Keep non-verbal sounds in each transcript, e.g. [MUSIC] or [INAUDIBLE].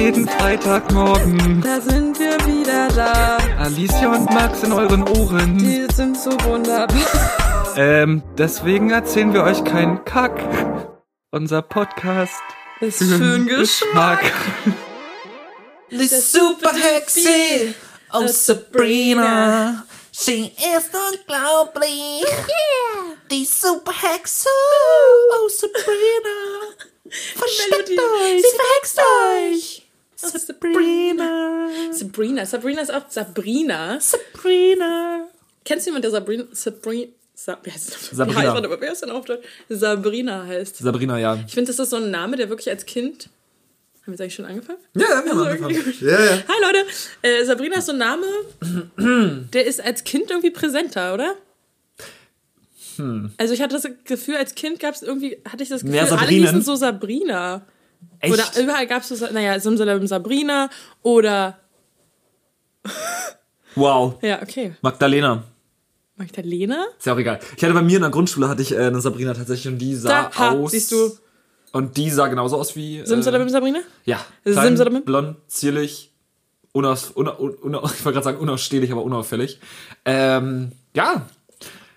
jeden Freitagmorgen. Da sind wir wieder da. Alicia und Max in euren Ohren. Die sind so wunderbar. Ähm, deswegen erzählen wir euch keinen Kack. Unser Podcast Ist für den Geschmack. Die Superhexe, oh Sabrina, sie ist unglaublich. Die Superhexe, oh Sabrina, versteckt euch, sie verhext euch. Sabrina, Sabrina. Sabrina ist auch Sabrina. Sabrina. Kennst du jemanden, der Sabrina... Sabrina... Sa wie heißt das? Sabrina. Aber wer ist denn auf Deutsch? Sabrina heißt. Sabrina, ja. Ich finde, das ist so ein Name, der wirklich als Kind... Haben wir jetzt eigentlich schon angefangen? Ja, wir haben Also, angefangen. Ja, ja. Hi Leute, äh, Sabrina ist so ein Name, der ist als Kind irgendwie präsenter, oder? Also ich hatte das Gefühl, als Kind gab es irgendwie, hatte ich das Gefühl, alle hießen so Sabrina. Echt? Oder überall gab es so, naja, Simsalabim Sabrina oder, wow. ja, okay, Magdalena. Magdalena? Ist ja auch egal. Ich hatte bei mir in der Grundschule hatte ich äh, eine Sabrina tatsächlich und die sah Da, ha, aus. siehst du. Und die sah genauso aus wie. Äh, Simsalabim Sabrina? Ja. Simsalabim? Klein, blond, zierlich, unaus, una, una, [LAUGHS] ich wollte gerade sagen unausstehlich, aber unauffällig. Ähm, ja.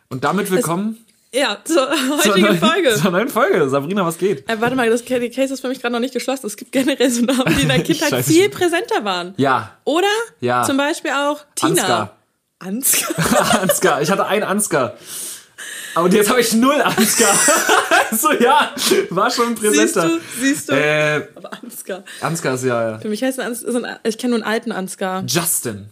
Und damit willkommen Ja, zur [LAUGHS] zur heutigen neuen, Folge. zur neuen Folge. Sabrina, was geht? Äh, warte mal, das die Case ist für mich gerade noch nicht geschlossen. Es gibt generell so Namen, die in der [LAUGHS] Kindheit viel präsenter waren. Ja. Oder Ja. zum Beispiel auch Tina. Ansgar. Ansgar. [LAUGHS] Ansgar. Ich hatte einen Ansgar. Aber jetzt habe ich null Ansgar. so, ja. War schon Siehst präsenter. du, siehst du. Äh, Aber Ansgar. Ansgar ist ja, ja. Für mich heißt ein Ans ist ein, ich kenne nur einen alten Ansgar. Justin.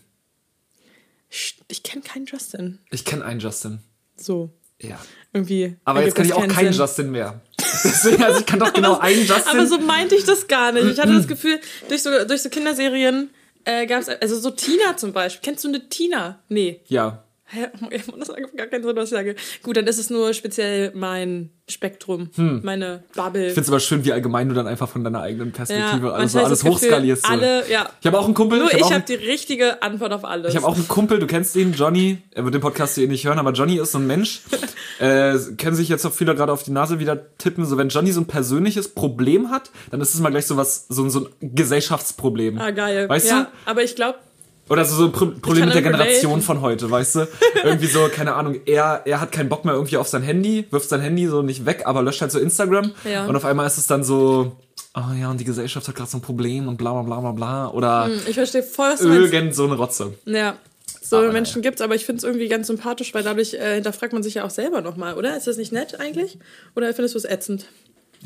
Ich kenne keinen Justin. Ich kenne einen Justin. So. Ja. Irgendwie. Aber jetzt kann ich auch keinen. Justin mehr. [LAUGHS] Deswegen, also ich kann doch genau einen [LAUGHS] Justin. Aber so meinte ich das gar nicht. Ich hatte das [CLEARS THROAT] Gefühl, durch so, durch so Kinderserien äh, gab es, also so Tina zum Beispiel. Kennst du eine Tina? Nee. ja. Hä? [LAUGHS] Das macht gar keinen Sinn, was ich sage. Gut, dann ist es nur speziell mein Spektrum, meine Bubble. Ich finde es aber schön, wie allgemein du dann einfach von deiner eigenen Perspektive Ja, alles, alles Gefühl, hochskalierst. Alle- ja. Ich habe auch einen Kumpel. nur ich habe habe die richtige Antwort auf alles. ich hab auch einen Kumpel, du kennst ihn, Johnny. Er wird den Podcast hier nicht hören, aber Johnny ist so ein Mensch. [LAUGHS] äh, können sich jetzt auch viele gerade auf die Nase wieder tippen. So, wenn Johnny so ein persönliches Problem hat, dann ist es mal gleich so was, so, ein- so ein Gesellschaftsproblem. Ah, geil. Weißt ja, du? aber ich glaube, Oder so, so ein Pro Problem mit der. Generation von heute, weißt du? Irgendwie so, keine Ahnung, er, er hat keinen Bock mehr irgendwie auf sein Handy, wirft sein Handy so nicht weg, aber löscht halt so Instagram. Ja. Und auf einmal ist es dann so, oh ja, und die Gesellschaft hat gerade so ein Problem und bla bla bla bla bla. Oder ich verstehe voll, was du meinst. irgend so eine Rotze. Ja, so Aber Menschen gibt's, aber ich finde es irgendwie ganz sympathisch, weil dadurch äh, hinterfragt man sich ja auch selber nochmal, oder? Ist das nicht nett eigentlich? Oder findest du es ätzend?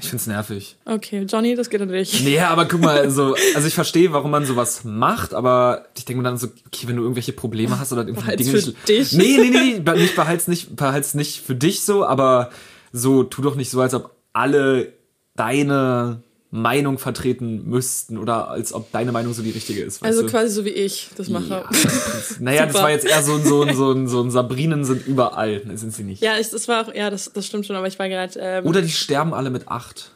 Ich find's nervig. Okay, Johnny, das geht an dich. Nee, aber guck mal, [LAUGHS] so, also ich verstehe, warum man sowas macht, aber ich denke mir dann so, okay, wenn du irgendwelche Probleme hast oder [LAUGHS] irgendwie Behalt's Dinge für nicht. dich. Nee, nee, nee, nee, nicht behalt's nicht, behalt's nicht für dich so, aber so, tu doch nicht so, als ob alle deine Meinung vertreten müssten oder als ob deine Meinung so die richtige ist. Also du? quasi so wie ich das mache. Ja, [LAUGHS] naja, das war jetzt eher so ein, so ein, so ein, so ein Sabrinen sind überall. Sind sie nicht. Ja, ich, das war auch, ja, das, das stimmt schon, aber ich war gerade, ähm, Oder die sterben alle mit acht.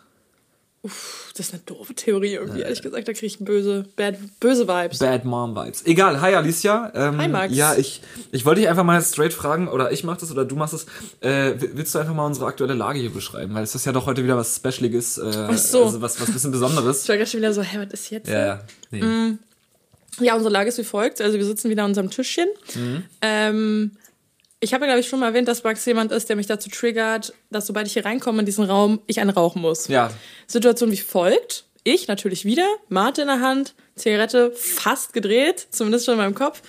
Das ist eine doofe Theorie irgendwie, ehrlich gesagt, da kriege ich böse, bad, böse Vibes. Bad Mom Vibes. Egal, hi Alicia. Ähm, Hi, Max. Ja, ich, ich wollte dich einfach mal straight fragen, oder ich mach das oder du machst es. Äh, willst du einfach mal unsere aktuelle Lage hier beschreiben? Weil es ist ja doch heute wieder was Specialiges, äh, Ach so. also was, was bisschen Besonderes. Ich war gerade schon wieder so, hä, was ist jetzt? ja, ja. Nee. Mm. Ja, unsere Lage ist wie folgt. Also wir sitzen wieder an unserem Tischchen. Mhm. Ähm, ich habe ja, glaube ich, schon mal erwähnt, dass Max jemand ist, der mich dazu triggert, dass sobald ich hier reinkomme in diesen Raum, ich einen rauchen muss. Ja. Situation wie folgt. Ich natürlich wieder, Mate in der Hand, Zigarette fast gedreht, zumindest schon in meinem Kopf.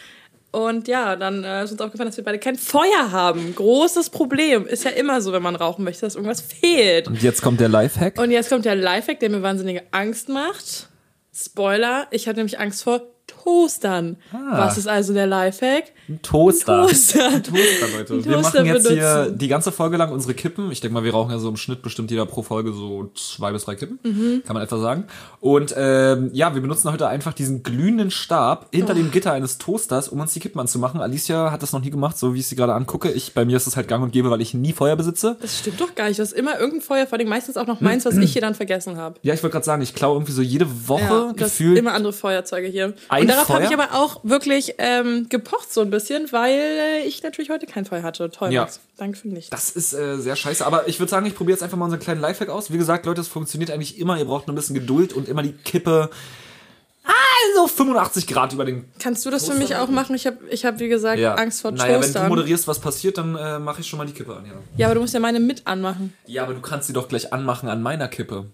Und ja, dann äh, ist uns aufgefallen, dass wir beide kein Feuer haben. Großes Problem. Ist ja immer so, wenn man rauchen möchte, dass irgendwas fehlt. Und jetzt kommt der Lifehack. Und jetzt kommt der Lifehack, der mir wahnsinnige Angst macht. Spoiler, ich hatte nämlich Angst vor Toastern. Was ist also der Lifehack? Ein Toaster. Toaster. Ein Toaster, Leute. Ein wir Toaster machen jetzt hier benutzen. die ganze Folge lang unsere Kippen. Ich denke mal, wir rauchen ja so im Schnitt bestimmt jeder pro Folge so zwei bis drei Kippen. Mhm. Kann man etwa sagen. Und ähm, ja, wir benutzen heute einfach diesen glühenden Stab hinter Oh. dem Gitter eines Toasters, um uns die Kippen anzumachen. Alicia hat das noch nie gemacht, so wie ich sie gerade angucke. Ich, bei mir ist es halt gang und gäbe, weil ich nie Feuer besitze. Das stimmt doch gar nicht. Du hast immer irgendein Feuer, vor allem meistens auch noch meins, was ich hier dann vergessen habe. Ja, ich wollte gerade sagen, ich klaue irgendwie so jede Woche Ja, gefühlt. immer andere Feuerzeuge hier. Ein und darauf habe ich aber auch wirklich ähm, gepocht so ein bisschen, weil ich natürlich heute kein Feuer hatte. Toll, Ja. Max. Danke für nichts. Das ist äh, sehr scheiße, aber ich würde sagen, ich probiere jetzt einfach mal unseren kleinen Lifehack aus. Wie gesagt, Leute, es funktioniert eigentlich immer. Ihr braucht nur ein bisschen Geduld und immer die Kippe so 85 Grad über den. Kannst du das für mich auch machen? Ich habe, ich hab, wie gesagt, Ja. Angst vor naja, wenn du moderierst, was passiert, dann äh, mache ich schon mal die Kippe an, ja. ja, aber du musst ja meine mit anmachen. Ja, aber du kannst sie doch gleich anmachen an meiner Kippe.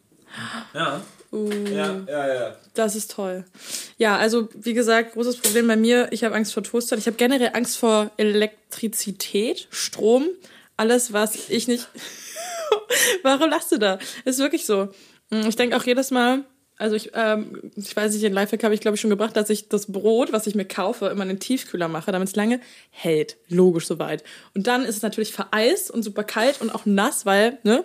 Ja. Ja, ja, ja. Das ist toll. Ja, also wie gesagt, großes Problem bei mir. Ich habe Angst vor Toastern. Ich habe generell Angst vor Elektrizität, Strom, alles, was ich nicht. [LAUGHS] Warum lachst du da? Ist wirklich so. Ich denke auch jedes Mal. Also ich, ähm, ich weiß nicht, den Lifehack habe ich glaube ich schon gebracht, dass ich das Brot, was ich mir kaufe, immer in den Tiefkühler mache, damit es lange hält. Logisch soweit. Und dann ist es natürlich vereist und super kalt und auch nass, weil, ne,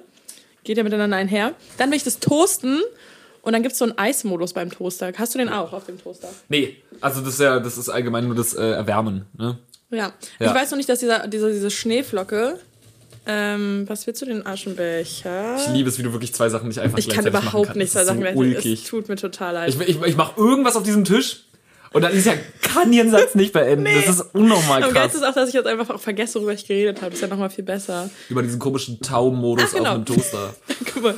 geht ja miteinander einher. Dann will ich das toasten und dann gibt es so einen Eismodus beim Toaster. Hast du den auch auf dem Toaster? Nee, also das ist ja, das ist allgemein nur das äh, Erwärmen, ne? Ja. Ja. Ich weiß noch nicht, dass dieser, dieser, diese Schneeflocke. Ähm, was willst du den Aschenbecher? Ich liebe es, wie du wirklich zwei Sachen nicht einfach Ich kann überhaupt nicht Das zwei Sachen so gleichzeitig. Es tut mir total leid. Ich, ich, ich mache irgendwas auf diesem Tisch und dann ist ja, kann ihren Satz nicht beenden. Das ist unnormal Am krass. geilsten ist auch, dass ich jetzt einfach auch vergesse, worüber ich geredet habe. Ist ja nochmal viel besser. Über diesen komischen Taumodus genau. auf einem Toaster. [LAUGHS] Guck mal.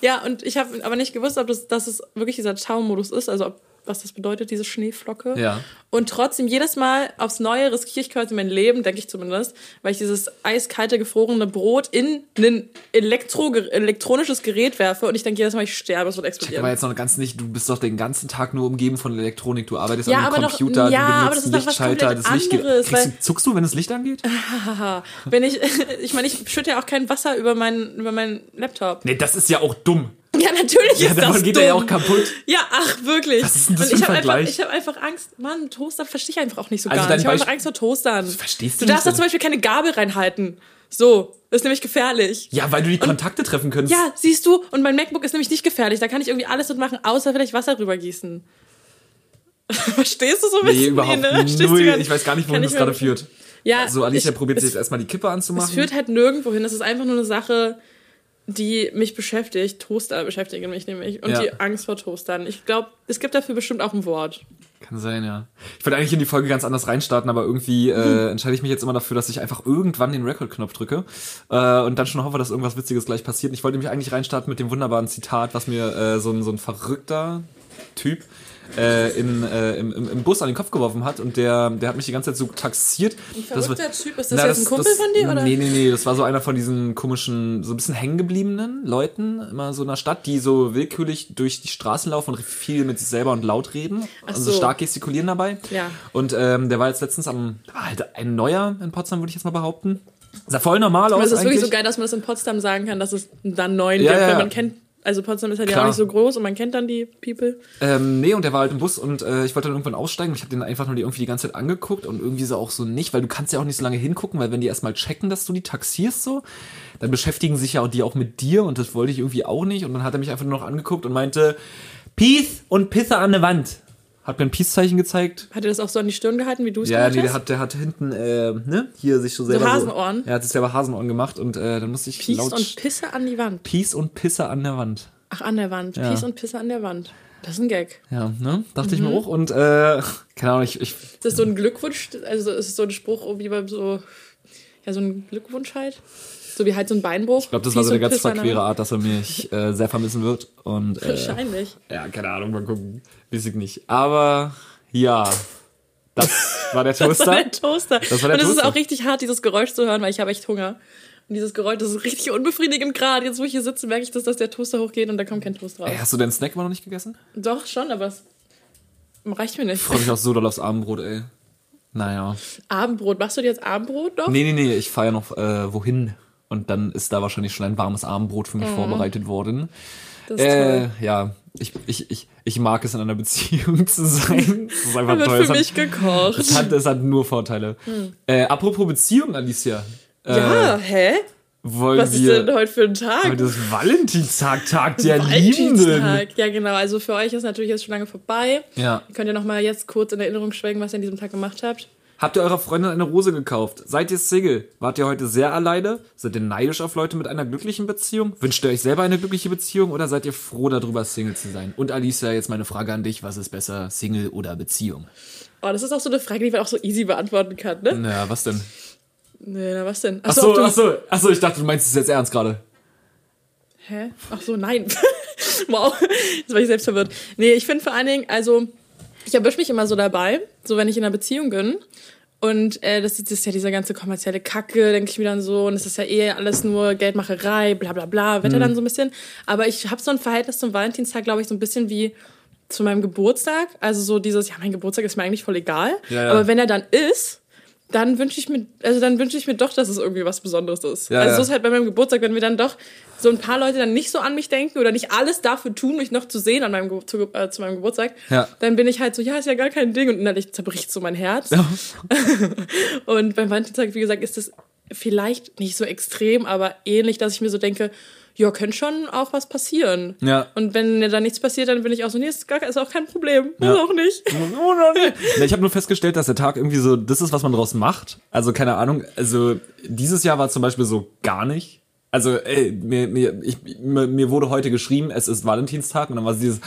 Ja, und ich habe aber nicht gewusst, ob das, dass es wirklich dieser Taumodus ist, also ob, was das bedeutet, diese Schneeflocke. Ja. Und trotzdem jedes Mal aufs Neue riskiere ich quasi mein Leben, denke ich zumindest, weil ich dieses eiskalte, gefrorene Brot in ein Elektro elektronisches Gerät werfe und ich denke jedes Mal, ich sterbe, es wird Aber explodieren. jetzt noch ganz nicht, du bist doch den ganzen Tag nur umgeben von Elektronik. Du arbeitest Ja, an einem aber doch- Computer, ja, du aber benutzt was Lichtschalter, das Licht geht. anderes, weil- du, zuckst du, wenn das Licht angeht? [LAUGHS] Wenn ich, [LAUGHS] ich meine, ich schütte ja auch kein Wasser über meinen, über meinen Laptop. Nee, das ist ja auch dumm. Ja, natürlich Ja, ist davon das geht dumm. er ja auch kaputt. Ja, ach, wirklich. Was ist denn das Und ich habe einfach, ich hab einfach Angst. Mann, Toaster verstehe ich einfach auch nicht so Also gar nicht. Ich habe einfach Angst vor Toastern. verstehst du du darfst da zum Beispiel keine Gabel reinhalten. So, ist nämlich gefährlich. Ja, weil du die Kontakte treffen könntest. Ja, siehst du, und mein MacBook ist nämlich nicht gefährlich. Da kann ich irgendwie alles mitmachen, außer vielleicht Wasser drüber gießen. [LAUGHS] Verstehst du so ein Nee, bisschen? überhaupt ne? Verstehst du null. Ich weiß gar nicht, wohin das gerade führt. Ja, So, Alicia ich- probiert es- sich jetzt erstmal die Kippe anzumachen. Es führt halt nirgendwo hin. Es ist einfach nur eine Sache, die mich beschäftigt. Toaster beschäftigen mich nämlich. Und Ja. die Angst vor Toastern. Ich glaube, es gibt dafür bestimmt auch ein Wort. Kann sein, ja. Ich wollte eigentlich in die Folge ganz anders reinstarten, aber irgendwie äh, entscheide ich mich jetzt immer dafür, dass ich einfach irgendwann den Record-Knopf drücke äh, und dann schon hoffe, dass irgendwas Witziges gleich passiert. Ich wollte mich eigentlich reinstarten mit dem wunderbaren Zitat, was mir äh, so, ein, so ein verrückter Typ äh, in, äh, im, im, im Bus an den Kopf geworfen hat und der, der hat mich die ganze Zeit so taxiert. Ein verrückter Typ? Ist das jetzt ein Kumpel von dir, oder? Nee, nee, nee, das war so einer von diesen komischen, so ein bisschen hängengebliebenen Leuten, immer so in einer Stadt, die so willkürlich durch die Straßen laufen und viel mit sich selber und laut reden. Ach also so. stark gestikulieren dabei. Ja. Und ähm, der war jetzt letztens am, war halt ein neuer in Potsdam, würde ich jetzt mal behaupten. Sah voll normal aus. Aber es ist wirklich eigentlich. so geil, dass man das in Potsdam sagen kann, dass es dann neun Ja, gibt, ja, weil ja. man kennt. Also Potsdam ist halt ja Klar. auch nicht so groß und man kennt dann die People. Ähm, nee, und der war halt im Bus und äh, ich wollte dann irgendwann aussteigen und ich habe den einfach nur die irgendwie die ganze Zeit angeguckt und irgendwie so auch so nicht, weil du kannst ja auch nicht so lange hingucken, weil wenn die erstmal checken, dass du die taxierst so, dann beschäftigen sich ja auch die auch mit dir und das wollte ich irgendwie auch nicht und dann hat er mich einfach nur noch angeguckt und meinte Peace und Pisse an der Wand. Hat mir ein Peace-Zeichen gezeigt. Hat er das auch so an die Stirn gehalten, wie du es Ja, gemacht nee, der hast? hat, der hat hinten, äh, ne, hier sich so selber. Hasenohren? So, er hat sich selber Hasenohren gemacht und äh, dann musste ich Peace laut und Pisse an die Wand. Peace und Pisse an der Wand. Ach, an der Wand. Ja. Peace und Pisse an der Wand. Das ist ein Gag. Ja, ne? Dachte ich Mhm. mir auch. Und äh, [LAUGHS] keine Ahnung, ich, ich Ist das so ein Glückwunsch? Also ist es so ein Spruch wie beim so, ja, so ein Glückwunsch halt? So wie halt so ein Beinbruch? Ich glaube, das war so Peace eine ganz der verquere. Art, dass er mich äh, sehr vermissen wird. Und äh, Wahrscheinlich. ja, keine Ahnung, mal gucken. Weiß ich nicht. Aber ja, das war der [LAUGHS] Das war Toaster. der Toaster. Das war der und es ist Toaster. auch richtig hart, dieses Geräusch zu hören, weil ich habe echt Hunger. Und dieses Geräusch, das ist richtig unbefriedigend gerade. Jetzt, wo ich hier sitze, merke ich, dass, dass der Toaster hochgeht und da kommt kein Toast raus. Ey, hast du deinen Snack immer noch nicht gegessen? Doch, schon, aber es reicht mir nicht. Ich freue mich auch so doll aufs Abendbrot, ey. Naja. Abendbrot. Machst du dir jetzt Abendbrot noch? Nee, nee, nee, ich fahre ja noch äh, wohin. Und dann ist da wahrscheinlich schon ein warmes Abendbrot für mich vorbereitet worden. Mhm. Das ist Äh, ja, ich, ich, ich, ich mag es in einer Beziehung [LAUGHS] zu sein. Das ist einfach wird toll. für Es hat- mich gekocht. Es hat, es hat nur Vorteile. Äh, apropos Beziehung, Alicia. Äh, ja, hä? wollen Was ist denn heute für ein Tag? Heute ist Valentinstag, Tag der Liebenden. Valentinstag. Ja, genau. Also für euch ist natürlich jetzt schon lange vorbei. Ja. Ihr könnt ja noch mal jetzt kurz in Erinnerung schwelgen, was ihr an diesem Tag gemacht habt. Habt ihr eurer Freundin eine Rose gekauft? Seid ihr Single? Wart ihr heute sehr alleine? Seid ihr neidisch auf Leute mit einer glücklichen Beziehung? Wünscht ihr euch selber eine glückliche Beziehung oder seid ihr froh darüber, Single zu sein? Und Alicia, jetzt meine Frage an dich. Was ist besser, Single oder Beziehung? Oh, das ist auch so eine Frage, die man auch so easy beantworten kann, ne? Naja, was denn? Nee, na was denn? Ach Achso, so, ob du- ach so, ach so, ich dachte, du meinst es jetzt ernst gerade. Hä? Ach so, nein. [LAUGHS] wow, jetzt war ich selbst verwirrt. Nee, ich finde vor allen Dingen, also, Ich erwische mich immer so dabei, so wenn ich in einer Beziehung bin. Und äh, das, ist, das ist ja diese ganze kommerzielle Kacke, denke ich mir dann so. Und es ist ja eh alles nur Geldmacherei, bla bla bla, Wetter Mhm. dann so ein bisschen. Aber ich habe so ein Verhältnis zum Valentinstag, glaube ich, so ein bisschen wie zu meinem Geburtstag. Also so dieses, ja, mein Geburtstag ist mir eigentlich voll egal. Ja, ja. Aber wenn er dann ist, dann wünsche ich mir, also dann wünsche ich mir doch, dass es irgendwie was Besonderes ist. Ja, also so ist halt bei meinem Geburtstag, wenn wir dann doch so ein paar Leute dann nicht so an mich denken oder nicht alles dafür tun, mich noch zu sehen an meinem zu, äh, zu meinem Geburtstag, Ja. dann bin ich halt so, ja, ist ja gar kein Ding und innerlich zerbricht so mein Herz. [LAUGHS] und beim Valentinstag, wie gesagt, ist es vielleicht nicht so extrem, aber ähnlich, dass ich mir so denke, ja, könnte schon auch was passieren. Ja. Und wenn da nichts passiert, dann bin ich auch so, nee, ist, gar, ist auch kein Problem. Muss Ja. auch nicht. [LAUGHS] Na, ich habe nur festgestellt, dass der Tag irgendwie so, das ist, was man draus macht. Also keine Ahnung. Also dieses Jahr war zum Beispiel so gar nicht. Also ey, mir, mir, ich, mir, mir wurde heute geschrieben, es ist Valentinstag und dann war es dieses,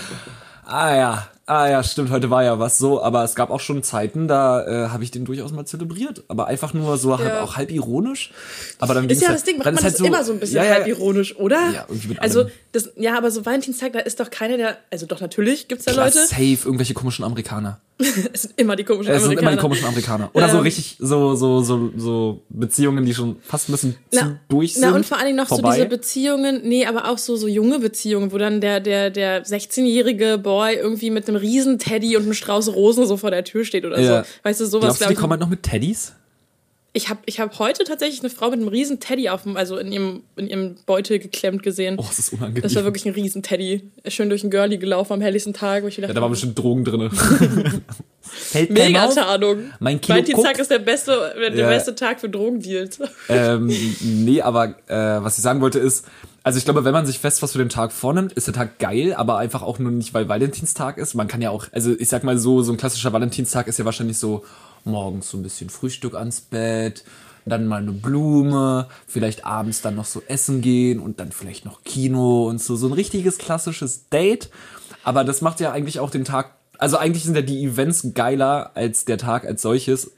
ah ja, ah ja, stimmt, heute war ja was so. Aber es gab auch schon Zeiten, da äh, habe ich den durchaus mal zelebriert. Aber einfach nur so halb, Ja. auch halb ironisch. Aber dann Ist ja halt- das Ding, macht man ist das halt immer so ein bisschen ja, ja, halb ironisch, oder? Ja, irgendwie mit also, das, ja, aber so Valentinstag, da ist doch keiner, der, also doch natürlich gibt's da Klar, Leute, safe, irgendwelche komischen Amerikaner. [LAUGHS] es sind immer die komischen Es sind Amerikaner. immer die komischen Amerikaner. Oder so Ähm. richtig, so, so, so, so Beziehungen, die schon fast ein bisschen zu durch sind. Na, und vor allen Dingen noch vorbei. so diese Beziehungen, nee, aber auch so, so junge Beziehungen, wo dann der, der, der 16-jährige Boy irgendwie mit einem riesen Teddy und einem Strauß Rosen so vor der Tür steht oder Ja. so. Weißt du, sowas, Glaubst du, glaube die ich. kommen halt noch mit Teddys? Ich habe ich hab heute tatsächlich eine Frau mit einem riesen Teddy auf dem, also in ihrem, in ihrem Beutel geklemmt gesehen. Oh, das ist unangenehm. Das war wirklich ein riesen Teddy. Ist schön durch den Girlie gelaufen am helllichsten Tag, wo ich ja, gedacht da war bestimmt Drogen drin. [LAUGHS] Mega? Tarnung. Mein Kilo Valentinstag ist der beste, der Ja. beste Tag für Drogendeals. ähm, nee, aber äh, was ich sagen wollte ist, also ich glaube, wenn man sich fest was für den Tag vornimmt, ist der Tag geil, aber einfach auch nur nicht, weil Valentinstag ist. Man kann ja auch, also ich sag mal so, so ein klassischer Valentinstag ist ja wahrscheinlich so morgens so ein bisschen Frühstück ans Bett, dann mal eine Blume, vielleicht abends dann noch so essen gehen und dann vielleicht noch Kino und so, so ein richtiges klassisches Date. Aber das macht ja eigentlich auch den Tag, also eigentlich sind ja die Events geiler als der Tag als solches.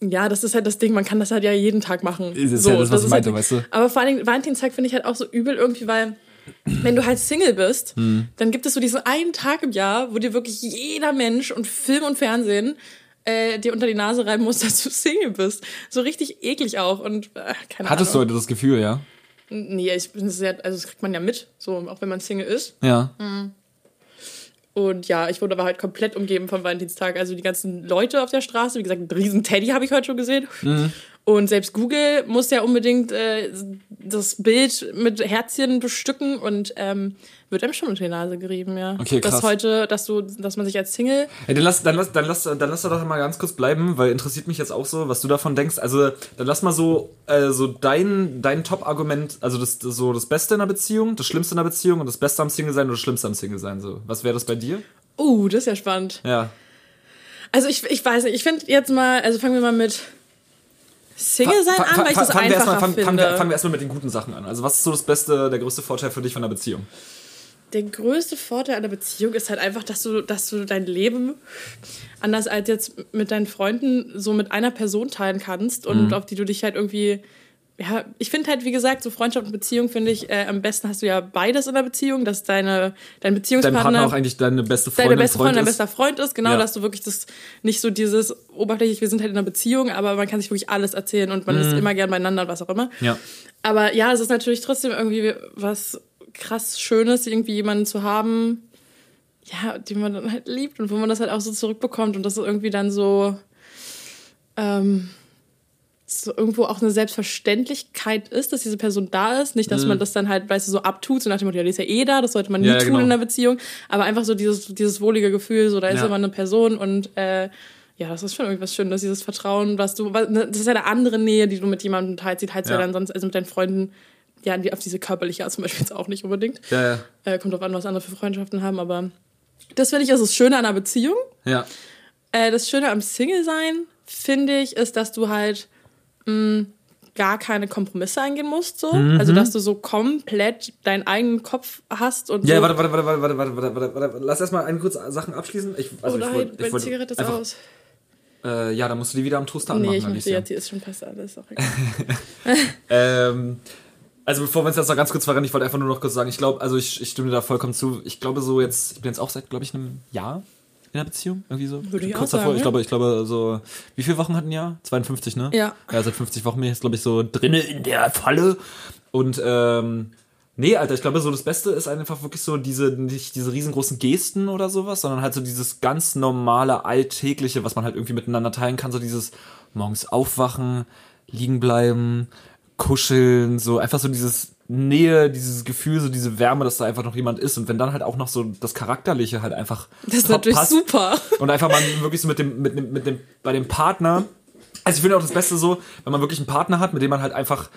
Ja, das ist halt das Ding, man kann das halt ja jeden Tag machen. Das ist ja das, was ich meinte, halt, weißt du? Aber vor Dingen, Valentinstag finde ich halt auch so übel irgendwie, weil wenn du halt Single bist, Hm. dann gibt es so diesen einen Tag im Jahr, wo dir wirklich jeder Mensch und Film und Fernsehen äh, dir unter die Nase reiben muss, [LAUGHS] dass du Single bist. So richtig eklig auch und äh, keine Hattest du Ahnung. heute das Gefühl, ja? Nee, ich bin sehr, also das kriegt man ja mit, so auch wenn man Single ist. Ja. Und ja, ich wurde aber halt komplett umgeben vom Valentinstag. Also die ganzen Leute auf der Straße, wie gesagt, einen riesen Teddy habe ich heute schon gesehen. Mhm. Und selbst Google muss ja unbedingt äh, das Bild mit Herzchen bestücken und ähm, wird einem schon unter die Nase gerieben, ja. Okay, krass. Dass heute, dass du, dass man sich als Single Hey, dann lass, dann lass, dann lass, dann lass doch mal ganz kurz bleiben, weil interessiert mich jetzt auch so, was du davon denkst. Also, dann lass mal so, äh, so dein, dein Top-Argument, also das, das, so das Beste in der Beziehung, das Schlimmste in der Beziehung und das Beste am Single sein oder das Schlimmste am Single sein, so. Was wäre das bei dir? Uh, das ist ja spannend. Ja. Also ich, ich weiß nicht, ich finde jetzt mal, also fangen wir mal mit Single sein an, weil ich das fangen wir einfacher erstmal, fangen, finde. fangen, wir, fangen wir erstmal mit den guten Sachen an. Also, was ist so das Beste, der größte Vorteil für dich von der Beziehung? Der größte Vorteil einer Beziehung ist halt einfach, dass du, dass du dein Leben anders als jetzt mit deinen Freunden so mit einer Person teilen kannst und auf die du dich halt irgendwie. Ja, ich finde halt, wie gesagt, so Freundschaft und Beziehung finde ich, äh, am besten hast du ja beides in der Beziehung, dass deine, dein Dein Beziehungspartner Partner auch eigentlich deine beste Freundin, deine beste Freund Freundin, dein ist? bester Freund ist, genau, Ja. dass du wirklich das nicht so dieses oberflächlich, wir sind halt in einer Beziehung, aber man kann sich wirklich alles erzählen und man ist immer gern beieinander und was auch immer. Mhm. Ja. Aber ja, es ist natürlich trotzdem irgendwie was krass Schönes, irgendwie jemanden zu haben, ja, den man dann halt liebt und wo man das halt auch so zurückbekommt und das irgendwie dann so, ähm, so irgendwo auch eine Selbstverständlichkeit ist, dass diese Person da ist. Nicht, dass man das dann halt, weißt du, so abtut, so nach dem Motto, ja, die ist ja eh da, das sollte man nie Ja, tun genau. in einer Beziehung. Aber einfach so dieses, dieses wohlige Gefühl, so da ist Ja. immer eine Person und äh, ja, das ist schon irgendwas Schönes, dieses Vertrauen, was du, was- ne, das ist ja eine andere Nähe, die du mit jemandem teilst, die teilst du ja. Ja. dann sonst, also mit deinen Freunden, ja, auf diese körperliche Art zum Beispiel jetzt auch nicht unbedingt. Ja, ja. Äh, kommt drauf an, was andere für Freundschaften haben, aber das finde ich ist das Schöne an einer Beziehung. Ja. Äh, das Schöne am Single-Sein, finde ich, ist, dass du halt mh, gar keine Kompromisse eingehen musst. So. Mhm. Also, dass du so komplett deinen eigenen Kopf hast und Ja, so. warte, warte, warte, warte, warte, warte, warte, warte, warte. Lass erstmal eine kurze Sachen abschließen. Ich, also oh ich nein, wollt- ich meine wollte Zigarette ist einfach- aus. Äh, ja, dann musst du die wieder am Toaster anmachen, Nee, ich möchte Alicia. jetzt, die ist schon fast alles. Auch egal. [LAUGHS] Ähm, also bevor wir uns jetzt noch ganz kurz verrennen, ich wollte einfach nur noch kurz sagen, ich glaube, also ich, ich stimme dir da vollkommen zu. Ich glaube so jetzt, ich bin jetzt auch seit, glaube ich, einem Jahr in der Beziehung? Irgendwie so? Würde ich Kurz auch davor, sagen, ich glaube, ich glaube, so, wie viele Wochen hatten ja? 52, ne? Ja. Ja, seit 50 Wochen bin ich jetzt, glaube ich, so drinne in der Falle. Und, ähm, nee, Alter, ich glaube, so das Beste ist einfach wirklich so diese, nicht diese riesengroßen Gesten oder sowas, sondern halt so dieses ganz normale, alltägliche, was man halt irgendwie miteinander teilen kann, so dieses morgens aufwachen, liegen bleiben, kuscheln, so einfach so dieses Nähe, dieses Gefühl, so diese Wärme, dass da einfach noch jemand ist. Und wenn dann halt auch noch so das Charakterliche halt einfach Das ist natürlich passt super. und einfach mal wirklich so mit dem, mit dem, mit dem, bei dem Partner. Also ich finde auch das Beste so, wenn man wirklich einen Partner hat, mit dem man halt einfach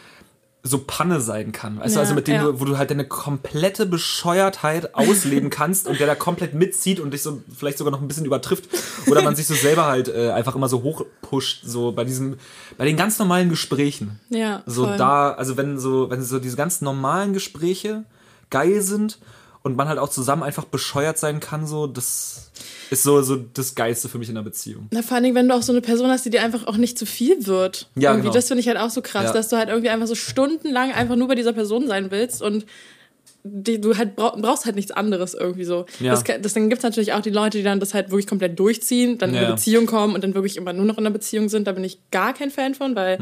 so Panne sein kann. Weißt du, Ja, also mit dem, ja. du, wo du halt deine komplette Bescheuertheit ausleben kannst und der da komplett mitzieht und dich so vielleicht sogar noch ein bisschen übertrifft. Oder man sich so selber halt äh, einfach immer so hochpusht, so bei diesem, bei den ganz normalen Gesprächen. Ja, So voll. da, also wenn so, wenn so diese ganz normalen Gespräche geil sind und man halt auch zusammen einfach bescheuert sein kann, so, das ist so, so das Geilste für mich in einer Beziehung. Na, vor allen Dingen, wenn du auch so eine Person hast, die dir einfach auch nicht zu viel wird. Ja, irgendwie, genau. Das finde ich halt auch so krass, Ja. dass du halt irgendwie einfach so stundenlang einfach nur bei dieser Person sein willst und die, du halt brauch, brauchst halt nichts anderes irgendwie so. Ja. Das, das, dann gibt es natürlich auch die Leute, die dann das halt wirklich komplett durchziehen, dann in Ja. eine Beziehung kommen und dann wirklich immer nur noch in einer Beziehung sind. Da bin ich gar kein Fan von, weil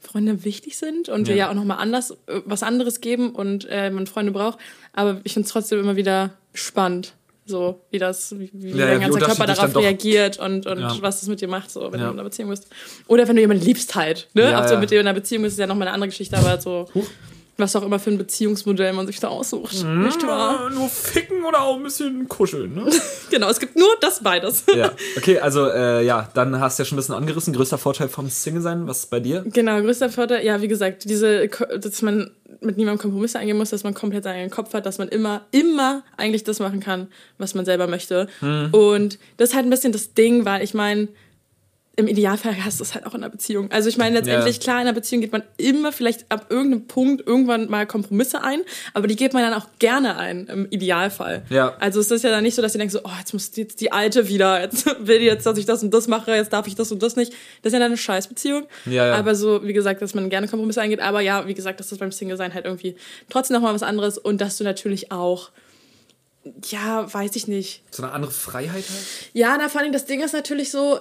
Freunde wichtig sind und wir Mhm. Ja. ja auch nochmal anders, äh, was anderes geben und äh, man Freunde braucht. Aber ich finde es trotzdem immer wieder spannend. So, wie das, wie, wie Ja, dein ganzer Körper darauf reagiert und, und Ja. was das mit dir macht, so, wenn Ja. du in einer Beziehung bist. Oder wenn du jemanden liebst halt. Ne? Ja, auch so mit dir in einer Beziehung ist es ja nochmal eine andere Geschichte, aber so, was auch immer für ein Beziehungsmodell man sich da aussucht. Nicht wahr? nur ficken oder auch ein bisschen kuscheln, ne? [LAUGHS] Genau, es gibt nur das beides. ja. Okay, also äh, ja, dann hast du ja schon ein bisschen angerissen. Größter Vorteil vom Single sein, was ist bei dir? Genau, größter Vorteil, ja, wie gesagt, diese, dass man mit niemandem Kompromisse eingehen muss, dass man komplett seinen eigenen Kopf hat, dass man immer, immer eigentlich das machen kann, was man selber möchte. Hm. Und das ist halt ein bisschen das Ding, weil ich meine, im Idealfall hast du es halt auch in einer Beziehung. Also ich meine, letztendlich, Ja. klar, in einer Beziehung geht man immer vielleicht ab irgendeinem Punkt irgendwann mal Kompromisse ein, aber die geht man dann auch gerne ein, im Idealfall. Ja. Also es ist ja dann nicht so, dass die denken so, oh, jetzt muss jetzt die Alte wieder, jetzt [LAUGHS] will die jetzt, dass ich das und das mache, jetzt darf ich das und das nicht. Das ist ja dann eine Scheißbeziehung. Ja, ja. Aber so, wie gesagt, dass man gerne Kompromisse eingeht, aber ja, wie gesagt, dass das beim Single-Sein halt irgendwie trotzdem nochmal was anderes und dass du natürlich auch, ja, weiß ich nicht, So eine andere Freiheit halt? ja, na, vor allem das Ding ist natürlich so,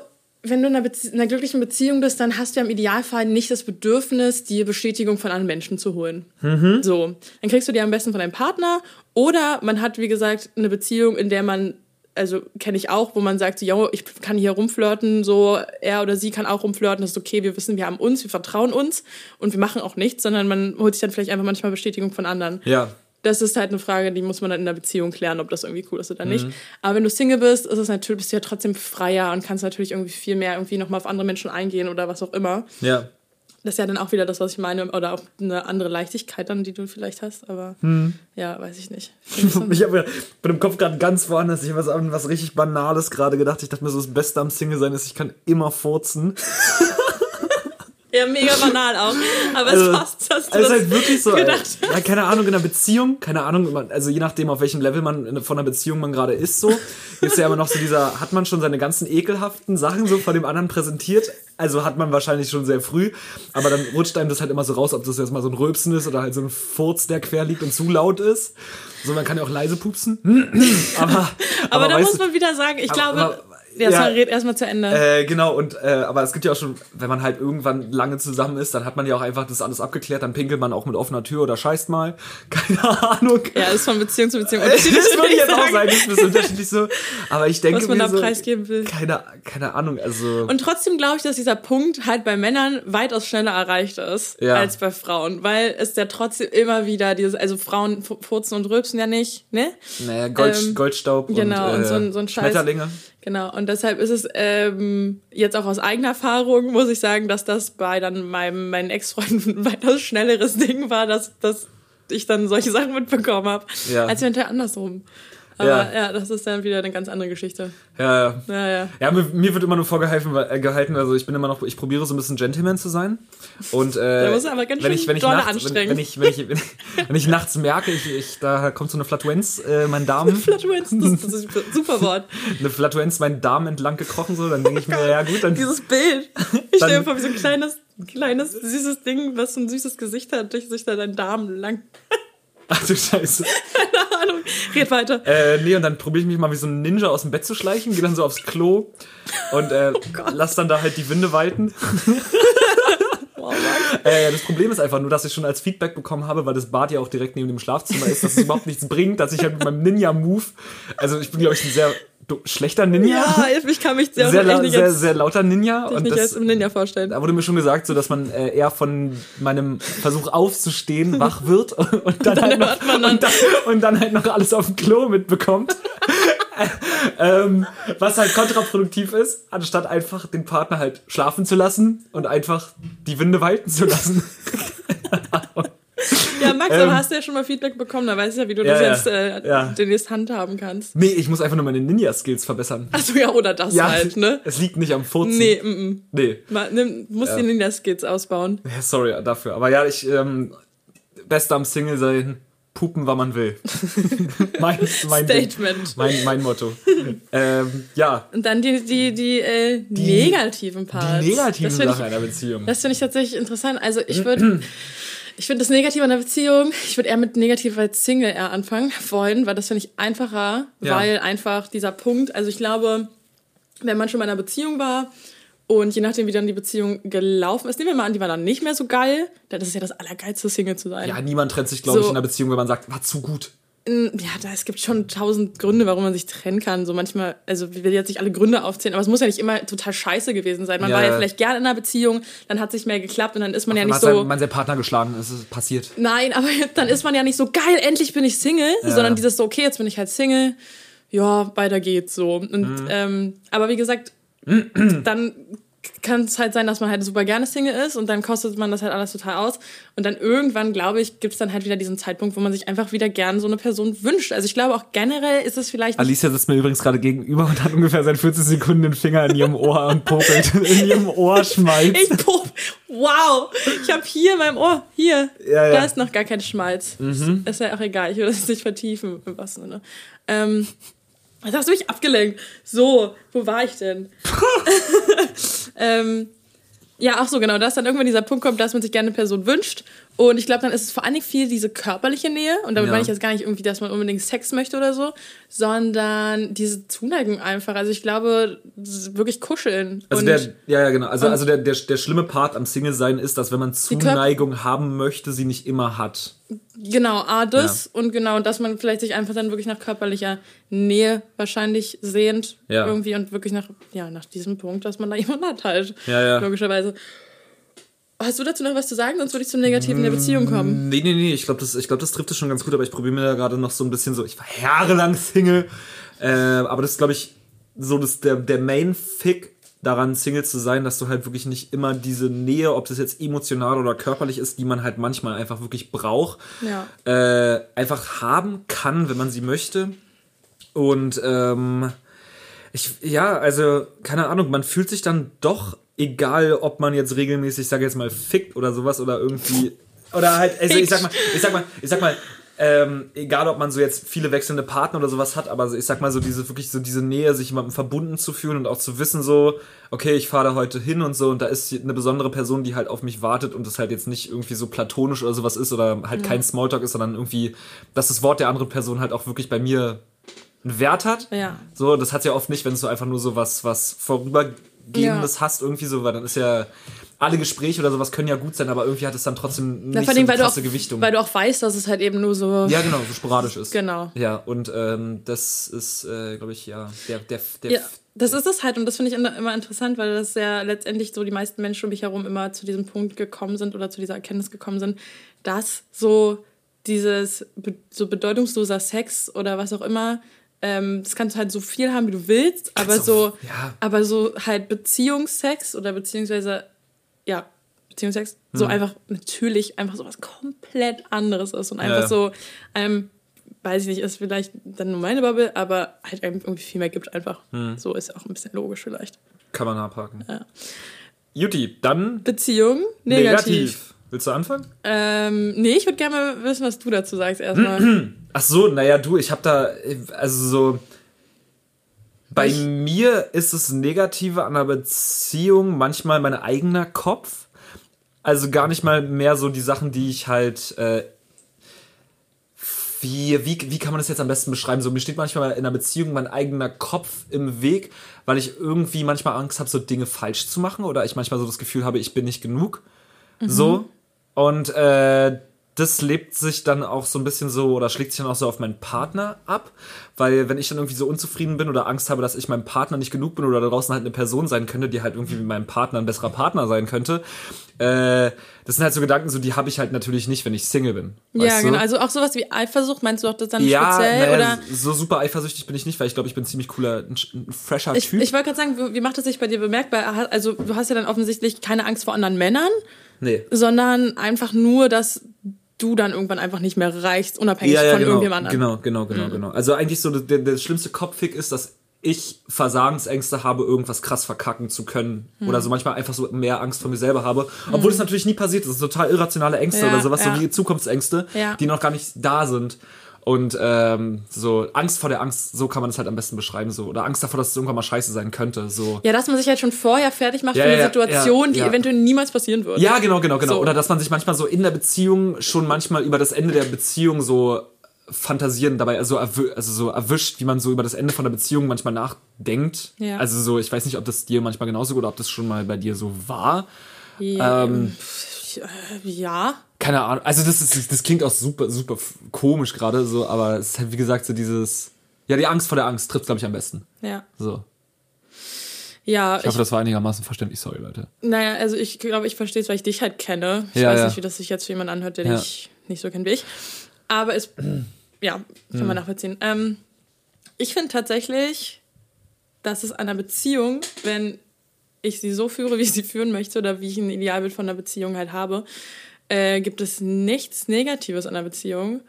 wenn du in einer, in einer glücklichen Beziehung bist, dann hast du ja im Idealfall nicht das Bedürfnis, die Bestätigung von anderen Menschen zu holen. So, dann kriegst du die am besten von deinem Partner oder man hat, wie gesagt, eine Beziehung, in der man also kenne ich auch, wo man sagt, so, yo, ich kann hier rumflirten, so er oder sie kann auch rumflirten, das ist okay, wir wissen, wir haben uns, wir vertrauen uns und wir machen auch nichts, sondern man holt sich dann vielleicht einfach manchmal Bestätigung von anderen. Ja. Das ist halt eine Frage, die muss man dann in der Beziehung klären, ob das irgendwie cool ist oder Mhm. nicht. Aber wenn du Single bist, ist es natürlich, bist du ja trotzdem freier und kannst natürlich irgendwie viel mehr irgendwie nochmal auf andere Menschen eingehen oder was auch immer. Ja. Das ist ja dann auch wieder das, was ich meine, oder auch eine andere Leichtigkeit dann, die du vielleicht hast, aber Mhm. ja, weiß ich nicht. [LAUGHS] Ich habe mit dem Kopf gerade ganz woanders. Ich habe was an was richtig Banales gerade gedacht. Ich dachte mir so, das Beste am Single sein ist, ich kann immer furzen. [LAUGHS] Ja, mega [LAUGHS] banal auch. Aber Also, es passt, hast du Also das halt wirklich so, gedacht. ja, keine Ahnung, in einer Beziehung, keine Ahnung, also je nachdem, auf welchem Level man von einer Beziehung man gerade ist, so, ist ja immer noch so dieser, hat man schon seine ganzen ekelhaften Sachen so von dem anderen präsentiert, also hat man wahrscheinlich schon sehr früh, aber dann rutscht einem das halt immer so raus, ob das jetzt mal so ein Rülpsen ist oder halt so ein Furz, der quer liegt und zu laut ist. So, man kann ja auch leise pupsen, [CLEARS THROAT] aber, Aber, da weißt muss man wieder sagen, ich aber- glaube, aber- ja, ja. sorry, red erstmal zu Ende. Äh, genau, und äh, aber es gibt ja auch schon, wenn man halt irgendwann lange zusammen ist, dann hat man ja auch einfach das alles abgeklärt, dann pinkelt man auch mit offener Tür oder scheißt mal. [LAUGHS] Keine Ahnung. ja, ist von Beziehung zu Beziehung [LAUGHS] das unterschiedlich. würde ich jetzt auch sagen. das ist ein bisschen unterschiedlich so. Aber ich denke Was man da so, preisgeben will. Keine, keine Ahnung, also. Und trotzdem glaube ich, dass dieser Punkt halt bei Männern weitaus schneller erreicht ist Ja. als bei Frauen, weil es ja trotzdem immer wieder dieses, also Frauen fu- furzen und rülpsen ja nicht, ne? naja, Gold, ähm, Goldstaub genau, und, und äh, so ein- so ein Scheiß. Schmetterlinge. Genau. Und deshalb ist es ähm, jetzt auch aus eigener Erfahrung, muss ich sagen, dass das bei dann meinem meinen Ex-Freunden [LAUGHS] ein weitaus schnelleres Ding war, dass, dass ich dann solche Sachen mitbekommen habe, Ja. als eventuell andersrum. Aber Ja. ja. das ist dann wieder eine ganz andere Geschichte. Ja, ja. Ja, ja. Mir, mir wird immer nur vorgehalten, äh, gehalten, also ich bin immer noch, ich probiere so ein bisschen Gentleman zu sein. Und äh, Da musst du aber ganz wenn ich, wenn ich nachts. Wenn, wenn, ich, wenn, ich, wenn, ich, wenn ich nachts merke, ich, ich, da kommt so eine Flatuenz, äh, mein Darm, [LAUGHS] Flatulenz, das, das ist ein super Wort. [LAUGHS] eine Flatuenz meinen Darm entlang gekrochen, so, dann denke ich mir, ja gut, dann Dieses Bild. Ich stelle mir vor, wie so ein kleines, kleines, süßes Ding, was so ein süßes Gesicht hat, durch sich da dein Darm lang. Ach du Scheiße. [LAUGHS] [LAUGHS] Red weiter. Äh, nee, und dann probiere ich mich mal wie so ein Ninja aus dem Bett zu schleichen, gehe dann so aufs Klo und äh, [LAUGHS] lass dann da halt die Winde weiten. [LAUGHS] Oh. Äh, das Problem ist einfach nur, dass ich schon als Feedback bekommen habe, weil das Bad ja auch direkt neben dem Schlafzimmer ist, dass es überhaupt nichts bringt, dass ich halt mit meinem Ninja-Move, also ich bin, glaube ich, ein sehr schlechter Ninja. Ja, ich kann mich sehr, sehr, nicht, sehr, jetzt, sehr lauter Ninja. Und nicht als das, im Ninja vorstellen. da wurde mir schon gesagt, so dass man äh, eher von meinem Versuch aufzustehen [LAUGHS] wach wird und dann, halt noch, dann- und, dann, und dann halt noch alles auf dem Klo mitbekommt. [LAUGHS] ähm, was halt kontraproduktiv ist, anstatt einfach den Partner halt schlafen zu lassen und einfach die Winde walten zu lassen. [LAUGHS] [LAUGHS] Ja, Max, Ähm, aber hast du ja schon mal Feedback bekommen, da weißt du ja, wie du Ja, das ja. jetzt äh, Ja. demnächst handhaben kannst. Nee, ich muss einfach nur meine Ninja-Skills verbessern. Achso, ja, oder das halt, ne? Es liegt nicht am Furzen. Nee, mm, mm. Nee. Mal, nimm, musst Ja. die Ninja-Skills ausbauen. Ja, sorry dafür. Aber ja, ich, ähm, Beste am Single sein, pupen, wann man will. [LAUGHS] mein, mein. Statement. mein, mein Motto. ähm, ja, Und dann die, die, die, äh, negativen Parts. die negativen Sachen einer Beziehung. Das finde ich tatsächlich interessant. Also ich [CLEARS THROAT] würde, ich finde das Negative an der Beziehung, ich würde eher mit negativ als Single eher anfangen wollen, weil das finde ich einfacher, Ja. weil einfach dieser Punkt, also ich glaube, wenn man schon mal in einer Beziehung war und je nachdem, wie dann die Beziehung gelaufen ist, nehmen wir mal an, die war dann nicht mehr so geil, dann ist es ja das Allergeilste, Single zu sein. ja, niemand trennt sich, glaube ich, So. in einer Beziehung, wenn man sagt, war zu gut. Ja, da, es gibt schon tausend Gründe, warum man sich trennen kann. So manchmal, also ich will jetzt nicht alle Gründe aufzählen, aber es muss ja nicht immer total scheiße gewesen sein. Man Ja, war ja ja. vielleicht gerne in einer Beziehung, dann hat sich mehr geklappt und dann ist man ja Man nicht so. sein, man sein Partner geschlagen, es ist passiert. Nein, aber [LAUGHS] dann ist man ja nicht so geil, endlich bin ich Single, sondern dieses so, okay, jetzt bin ich halt Single, ja, weiter geht's so. Und Mhm. ähm, aber wie gesagt, [CLEARS THROAT] dann kann es halt sein, dass man halt super gerne Single ist und dann kostet man das halt alles total aus. Und dann irgendwann, glaube ich, gibt es dann halt wieder diesen Zeitpunkt, wo man sich einfach wieder gern so eine Person wünscht. Also ich glaube auch generell ist es vielleicht Alicia sitzt mir übrigens gerade gegenüber und hat ungefähr seit 40 Sekunden den Finger in ihrem Ohr und popelt in [LAUGHS] ihrem Ohr schmalz. Ich pop. Wow. Ich habe hier in meinem Ohr, hier, Ja, ja. da ist noch gar kein Schmalz. Ist, ist ja auch egal, ich will das nicht vertiefen, im wahrsten Sinne. Ähm, jetzt hast du mich abgelenkt. So, wo war ich denn? [LAUGHS] ähm, ja, auch so genau, dass dann irgendwann dieser Punkt kommt, dass man sich gerne eine Person wünscht. Und ich glaube, dann ist es vor allen Dingen viel diese körperliche Nähe. Und damit Ja. meine ich jetzt gar nicht irgendwie, dass man unbedingt Sex möchte oder so, sondern diese Zuneigung einfach. Also ich glaube, wirklich kuscheln. Also und der, ja, ja, genau. Also, also der, der, der schlimme Part am Single-Sein ist, dass wenn man Zuneigung haben möchte, sie nicht immer hat. Genau, A, das und genau, dass man vielleicht sich einfach dann wirklich nach körperlicher Nähe wahrscheinlich sehnt. Ja. Irgendwie und wirklich nach, ja, nach diesem Punkt, dass man da jemanden hat halt. Ja, ja. Logischerweise. Hast du dazu noch was zu sagen? Sonst würde ich zum Negativen der Beziehung kommen. Nee, nee, nee, ich glaube, das, ich glaub, das trifft es schon ganz gut, aber ich probiere mir da gerade noch so ein bisschen so, ich war jahrelang Single, äh, aber das ist, glaube ich, so das, der, der Main-Fick daran, Single zu sein, dass du halt wirklich nicht immer diese Nähe, ob das jetzt emotional oder körperlich ist, die man halt manchmal einfach wirklich braucht, Ja. äh, einfach haben kann, wenn man sie möchte. Und ähm, ich, ja, also, keine Ahnung, man fühlt sich dann doch, egal ob man jetzt regelmäßig, ich sage jetzt mal, fickt oder sowas oder irgendwie. Oder halt, also ich sag mal, ich sag mal, ich sag mal, ähm, egal ob man so jetzt viele wechselnde Partner oder sowas hat, aber so, ich sag mal so diese wirklich so diese Nähe, sich jemandem verbunden zu fühlen und auch zu wissen so, okay, ich fahre da heute hin und so und da ist eine besondere Person, die halt auf mich wartet und das halt jetzt nicht irgendwie so platonisch oder sowas ist oder halt kein Smalltalk ist, sondern irgendwie, dass das Wort der anderen Person halt auch wirklich bei mir einen Wert hat. Ja. So, das hat ja oft nicht, wenn du einfach nur so was, was vorübergehendes Ja. hast, irgendwie so, weil dann ist ja alle Gespräche oder sowas können ja gut sein, aber irgendwie hat es dann trotzdem nicht vor so eine du auch, krasse Gewichtung. weil du auch weißt, dass es halt eben nur so. ja, genau, so sporadisch ist. Genau. Ja, und ähm, das ist, äh, glaube ich, ja, der, der, der Ja, das ist es halt und das finde ich immer interessant, weil das ja letztendlich so die meisten Menschen um mich herum immer zu diesem Punkt gekommen sind oder zu dieser Erkenntnis gekommen sind, dass so dieses so bedeutungsloser Sex oder was auch immer, ähm, das kannst du halt so viel haben, wie du willst, aber Kannst so, auch- ja. aber so halt Beziehungssex oder beziehungsweise, ja, Beziehungsex, Hm. so einfach natürlich einfach so was komplett anderes ist und einfach Ja. so, ähm, weiß ich nicht, ist vielleicht dann nur meine Bubble, aber halt einem irgendwie viel mehr gibt einfach. Hm. So ist ja auch ein bisschen logisch vielleicht. kann man abhaken. Juti, dann Beziehung, negativ. Willst du anfangen? Ähm, nee, ich würde gerne mal wissen, was du dazu sagst erstmal. Ach so, naja, du, ich habe da, also so, bei Ich- mir ist das Negative an einer Beziehung manchmal mein eigener Kopf. Also gar nicht mal mehr so die Sachen, die ich halt, äh, wie, wie, wie kann man das jetzt am besten beschreiben? So, mir steht manchmal in einer Beziehung mein eigener Kopf im Weg, weil ich irgendwie manchmal Angst habe, so Dinge falsch zu machen oder ich manchmal so das Gefühl habe, ich bin nicht genug. So. Und äh, das lebt sich dann auch so ein bisschen so oder schlägt sich dann auch so auf meinen Partner ab, weil wenn ich dann irgendwie so unzufrieden bin oder Angst habe, dass ich meinem Partner nicht genug bin oder da draußen halt eine Person sein könnte, die halt irgendwie mit meinem Partner ein besserer Partner sein könnte, äh, das sind halt so Gedanken, so die habe ich halt natürlich nicht, wenn ich Single bin. Ja, weißt du? genau. Also auch sowas wie Eifersucht, meinst du auch das dann ja, speziell? naja, oder? so super eifersüchtig bin ich nicht, weil ich glaube, ich bin ein ziemlich cooler, ein, fresher Ich, Typ. ich wollte gerade sagen, wie macht es sich bei dir bemerkbar? Also du hast ja dann offensichtlich keine Angst vor anderen Männern, nee. sondern einfach nur, dass du dann irgendwann einfach nicht mehr reichst, unabhängig von genau, irgendjemand anderem. Genau, genau, genau, genau. Also eigentlich so der, der schlimmste Kopffick ist, dass ich Versagensängste habe, irgendwas krass verkacken zu können. Hm. Oder so manchmal einfach so mehr Angst vor mir selber habe. Obwohl es natürlich nie passiert ist. Das sind total irrationale Ängste Ja, oder sowas, ja. so wie Zukunftsängste, Ja. die noch gar nicht da sind. Und ähm, so Angst vor der Angst, so kann man das halt am besten beschreiben. so Oder Angst davor, dass es irgendwann mal scheiße sein könnte. So. Ja, dass man sich halt schon vorher fertig macht Ja, für eine ja, Situation, die eventuell niemals passieren wird. Ja, genau, genau, genau. So. Oder dass man sich manchmal so in der Beziehung schon manchmal über das Ende der Beziehung so fantasieren dabei, also, also so erwischt, wie man so über das Ende von der Beziehung manchmal nachdenkt. Ja. Also so, ich weiß nicht, ob das dir manchmal genauso oder ob das schon mal bei dir so war. Ja, Ähm, ja. Keine Ahnung. Also das ist, das klingt auch super, super komisch gerade so, aber es ist halt wie gesagt so dieses, ja, die Angst vor der Angst trifft glaube ich am besten. ja. So. Ja, Ich hoffe, das war einigermaßen verständlich. Sorry, Leute. Naja, also ich glaube, ich verstehe es, weil ich dich halt kenne. Ich Ja, weiß ja. nicht, wie das sich jetzt für jemanden anhört, der Ja. dich nicht so kennt wie ich. Aber es, ja, kann Hm. man nachvollziehen. Ähm, ich finde tatsächlich, dass es einer Beziehung, wenn ich sie so führe, [LAUGHS] wie ich sie führen möchte oder wie ich ein Idealbild von einer Beziehung halt habe, äh, gibt es nichts Negatives an einer Beziehung,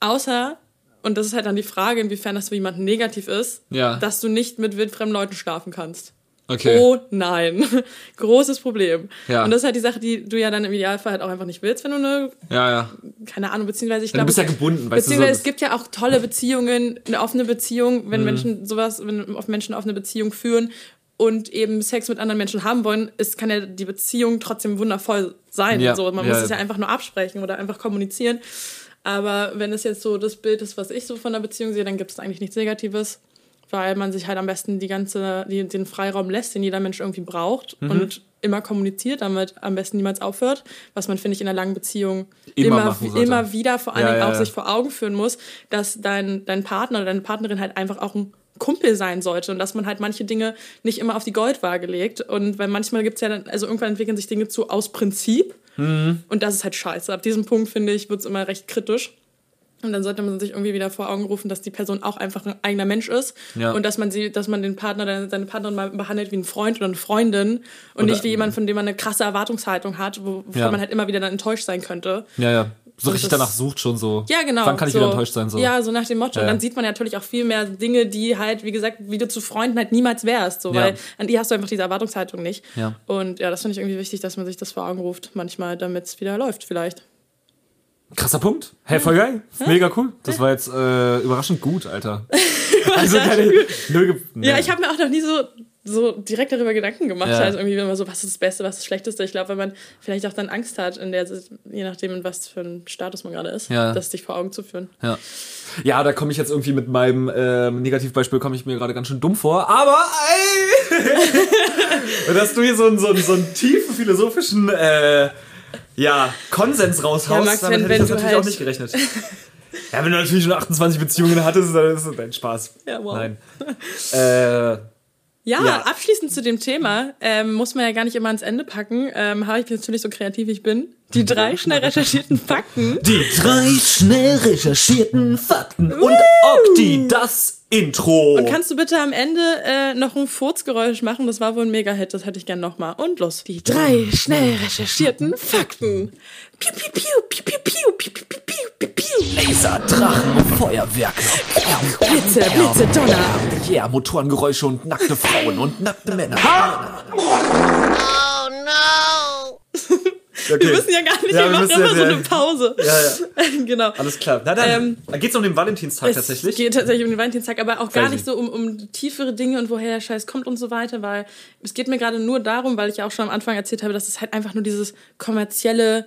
außer, und das ist halt dann die Frage, inwiefern das für jemanden negativ ist, Ja. dass du nicht mit wildfremden Leuten schlafen kannst. Okay. Oh nein. [LAUGHS] Großes Problem. Ja. Und das ist halt die Sache, die du ja dann im Idealfall halt auch einfach nicht willst, wenn du eine, Ja, ja. keine Ahnung, beziehungsweise ich Du glaube. bist ja gebunden, weißt du. Beziehungsweise So, es gibt ja auch tolle Beziehungen, eine offene Beziehung, Mhm. wenn Menschen sowas, wenn Menschen eine offene Beziehung führen und eben Sex mit anderen Menschen haben wollen, ist, kann ja die Beziehung trotzdem wundervoll sein. Ja. So, man Ja. muss es ja einfach nur absprechen oder einfach kommunizieren. Aber wenn es jetzt so das Bild ist, was ich so von der Beziehung sehe, dann gibt es eigentlich nichts Negatives, weil man sich halt am besten die ganze, die, den Freiraum lässt, den jeder Mensch irgendwie braucht Mhm. und immer kommuniziert, damit am besten niemals aufhört, was man, finde ich, in einer langen Beziehung Immer immer, immer wieder vor allen Ja, Dingen auch sich vor Augen führen muss, dass dein, dein Partner oder deine Partnerin halt einfach auch ein Kumpel sein sollte und dass man halt manche Dinge nicht immer auf die Goldwaage legt. Und weil manchmal gibt's ja dann, also irgendwann entwickeln sich Dinge zu aus Prinzip. Mhm. Und das ist halt scheiße. Ab diesem Punkt, finde ich, wird's immer recht kritisch. Und dann sollte man sich irgendwie wieder vor Augen rufen, dass die Person auch einfach ein eigener Mensch ist Ja. und dass man sie, dass man den Partner, oder seine Partnerin mal behandelt wie ein Freund oder eine Freundin und Oder- nicht wie jemand, von dem man eine krasse Erwartungshaltung hat, wo, wovon Ja. man halt immer wieder dann enttäuscht sein könnte. ja, ja. So richtig danach sucht schon so. Ja, genau. Wann kann ich so, wieder enttäuscht sein? So. Ja, so nach dem Motto. Ja. Und dann sieht man natürlich auch viel mehr Dinge, die halt, wie gesagt, wie du zu Freunden halt niemals wärst. So, Ja. Weil an die hast du einfach diese Erwartungshaltung nicht. Ja. Und ja, das finde ich irgendwie wichtig, dass man sich das vor Augen ruft, manchmal, damit es wieder läuft, vielleicht. Krasser Punkt. Hey, voll geil. Mega cool. Das war jetzt äh, überraschend gut, Alter. [LAUGHS] Also keine, null ge- Ja, ich habe mir auch noch nie so, so direkt darüber Gedanken gemacht. Ja. Also irgendwie immer so, was ist das Beste, was ist das Schlechteste. Ich glaube, wenn man vielleicht auch dann Angst hat, in der, je nachdem, in was für ein Status man gerade ist, Ja. das dich vor Augen zu führen. Ja, ja da komme ich jetzt irgendwie mit meinem ähm, Negativbeispiel komme ich mir gerade ganz schön dumm vor. Aber ey, [LAUGHS] dass du hier so einen, so einen, so einen tiefen philosophischen äh, ja, Konsens raushaust, Ja, Max, damit wenn- hätte ich das natürlich halt- auch nicht gerechnet. Ja, wenn du natürlich schon 28 Beziehungen hattest, dann ist das dein Spaß. Ja, wow. Nein. [LAUGHS] Äh, ja, ja, abschließend zu dem Thema, ähm, muss man ja gar nicht immer ans Ende packen, ähm, habe ich natürlich so kreativ wie ich bin. Die drei schnell recherchierten Fakten. Die drei schnell recherchierten Fakten. Und Okti, das Intro. Und kannst du bitte am Ende äh, noch ein Furzgeräusch machen? Das war wohl ein Mega-Hit, das hätte ich gern nochmal. Und los. Die drei schnell recherchierten Fakten. Piu, piu, piu, piu, piu, piu, piu, piu. Laser, Drachen und Feuerwerke. Blitze, Blitze, Donner. yeah, Motorengeräusche und nackte Frauen und nackte Männer. Okay. Wir müssen ja gar nicht, Ja, wir wir machen immer ja- so eine Pause. Ja, ja. [LAUGHS] genau. Alles klar. Na dann, Ähm, da geht's um den Valentinstag Es tatsächlich. geht tatsächlich um den Valentinstag, aber auch gar Crazy. nicht so um, um tiefere Dinge und woher der Scheiß kommt und so weiter, weil es geht mir gerade nur darum, weil ich ja auch schon am Anfang erzählt habe, dass es halt einfach nur dieses kommerzielle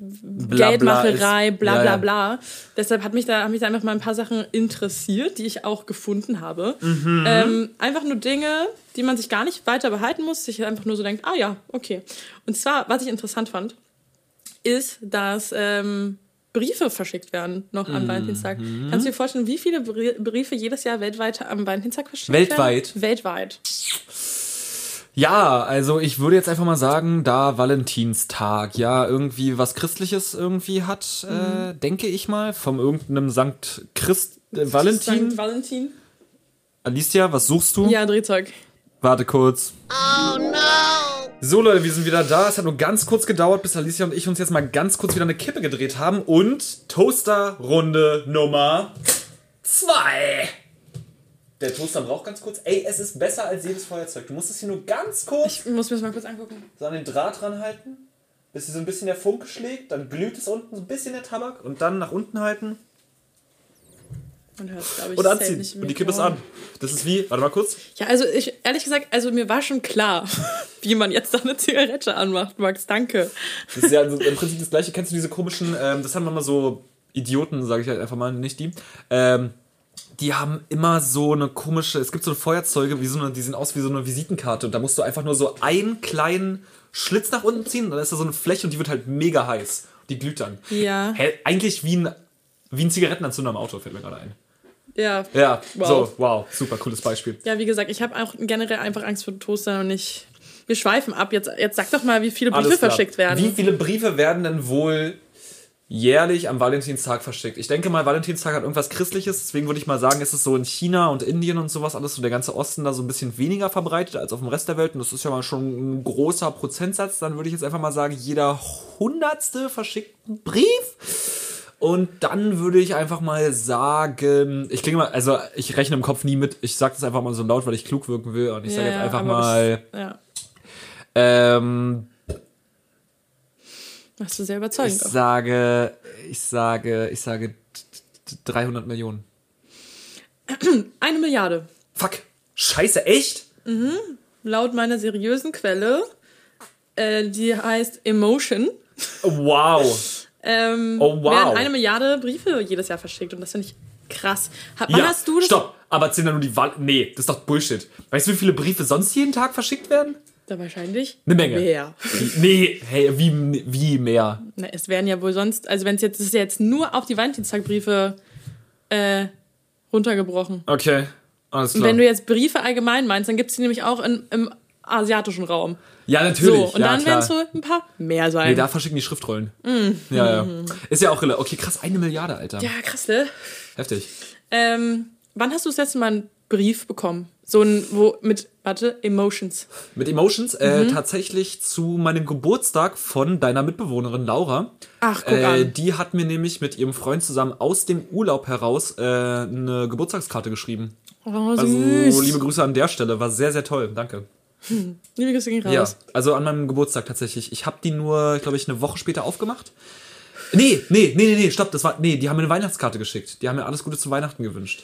bla Geldmacherei, bla Ja, bla ja. bla. Deshalb hat mich da, haben mich da einfach mal ein paar Sachen interessiert, die ich auch gefunden habe. Mhm. Ähm, einfach nur Dinge, die man sich gar nicht weiter behalten muss, sich einfach nur so denkt, ah ja, okay. Und zwar, was ich interessant fand, ist, dass ähm, Briefe verschickt werden noch Mhm. am Valentinstag. Kannst du dir vorstellen, wie viele Brie- Briefe jedes Jahr weltweit am Valentinstag verschickt Weltweit? werden? Weltweit. Ja, also ich würde jetzt einfach mal sagen, da Valentinstag ja irgendwie was Christliches irgendwie hat, äh, denke ich mal, vom irgendeinem Sankt Christ äh, Valentin. St. Valentin? Alicia, was suchst du? Ja, Drehzeug. Warte kurz. Oh no! So Leute, wir sind wieder da. Es hat nur ganz kurz gedauert, bis Alicia und ich uns jetzt mal ganz kurz wieder eine Kippe gedreht haben und Toaster-Runde Nummer zwei. Der Toaster braucht ganz kurz. Ey, es ist besser als jedes Feuerzeug. Du musst es hier nur ganz kurz Ich muss mir das mal kurz angucken. so an den Draht ranhalten, bis hier so ein bisschen der Funke schlägt, dann glüht es unten so ein bisschen der Tabak und dann nach unten halten Und hört, glaube ich, und anziehen. nicht Und die Kippe ist an. Das ist wie, warte mal kurz. Ja, also ich, ehrlich gesagt, also mir war schon klar, [LAUGHS] wie man jetzt da eine Zigarette anmacht, Max, danke. Das ist ja also im Prinzip das gleiche. Kennst du diese komischen, ähm, das haben wir mal so Idioten, sage ich halt einfach mal, nicht die. Ähm, die haben immer so eine komische, es gibt so Feuerzeuge, wie so eine, die sehen aus wie so eine Visitenkarte und da musst du einfach nur so einen kleinen Schlitz nach unten ziehen und dann ist da so eine Fläche und die wird halt mega heiß. Die glüht dann. Ja. Hä, eigentlich wie ein, wie ein Zigarettenanzünder am Auto, fällt mir gerade ein. Ja. Ja, Wow. so, wow, super cooles Beispiel. Ja, wie gesagt, ich habe auch generell einfach Angst vor Toaster und nicht. Wir schweifen ab. Jetzt, jetzt sag doch mal, wie viele Briefe verschickt werden. Wie viele Briefe werden denn wohl jährlich am Valentinstag verschickt? Ich denke mal, Valentinstag hat irgendwas Christliches, deswegen würde ich mal sagen, ist es so in China und Indien und sowas alles so der ganze Osten da so ein bisschen weniger verbreitet als auf dem Rest der Welt. Und das ist ja mal schon ein großer Prozentsatz. Dann würde ich jetzt einfach mal sagen, jeder hundertste verschickt einen Brief. Und dann würde ich einfach mal sagen, ich klinge mal, also ich rechne im Kopf nie mit, ich sage das einfach mal so laut, weil ich klug wirken will. Und ich sage Ja, jetzt einfach mal, Das, ja, ähm, machst du sehr Ich überzeugend. auch. sage, ich sage, ich sage t- t- 300 Millionen. [CLEARS THROAT] Eine Milliarde. Fuck. Scheiße, echt? Laut meiner seriösen Quelle, äh, die heißt Emotion, Wow. [LAUGHS] ähm, Oh, wow. werden eine Milliarde Briefe jedes Jahr verschickt. Und das finde ich krass. Wann ja, hast du das? Stopp. Aber zählen da nur die Wahl. Nee, das ist doch Bullshit. Weißt du, wie viele Briefe sonst jeden Tag verschickt werden? Da wahrscheinlich. Eine Menge. Mehr. Nee, hey, wie, wie mehr? Na, es werden ja wohl sonst, also wenn es jetzt, ist ja jetzt nur auf die Valentinstagbriefe äh, runtergebrochen. Okay, alles Und klar. wenn du jetzt Briefe allgemein meinst, dann gibt es die nämlich auch in, im asiatischen Raum. ja, natürlich. So, und ja, dann werden es wohl ein paar mehr sein. Nee, da verschicken die Schriftrollen. Ja, ja. Ist ja auch relevant. Okay, krass, eine Milliarde, Alter. ja, krass, ne? Heftig. Ähm, wann hast du das letzte Mal einen Brief bekommen? So ein, wo, mit, warte, Emotions. Mit Emotions äh, tatsächlich zu meinem Geburtstag von deiner Mitbewohnerin Laura. Ach, guck äh, an. Die hat mir nämlich mit ihrem Freund zusammen aus dem Urlaub heraus äh, eine Geburtstagskarte geschrieben. Oh, süß. Also liebe Grüße an der Stelle, war sehr, sehr toll. Danke. [LAUGHS] Liebe Grüße gehen Ja, raus. also an meinem Geburtstag tatsächlich. Ich habe die nur, glaube ich, eine Woche später aufgemacht. Nee, nee, nee, nee, nee, stopp, das war, nee, die haben mir eine Weihnachtskarte geschickt. Die haben mir alles Gute zu Weihnachten gewünscht.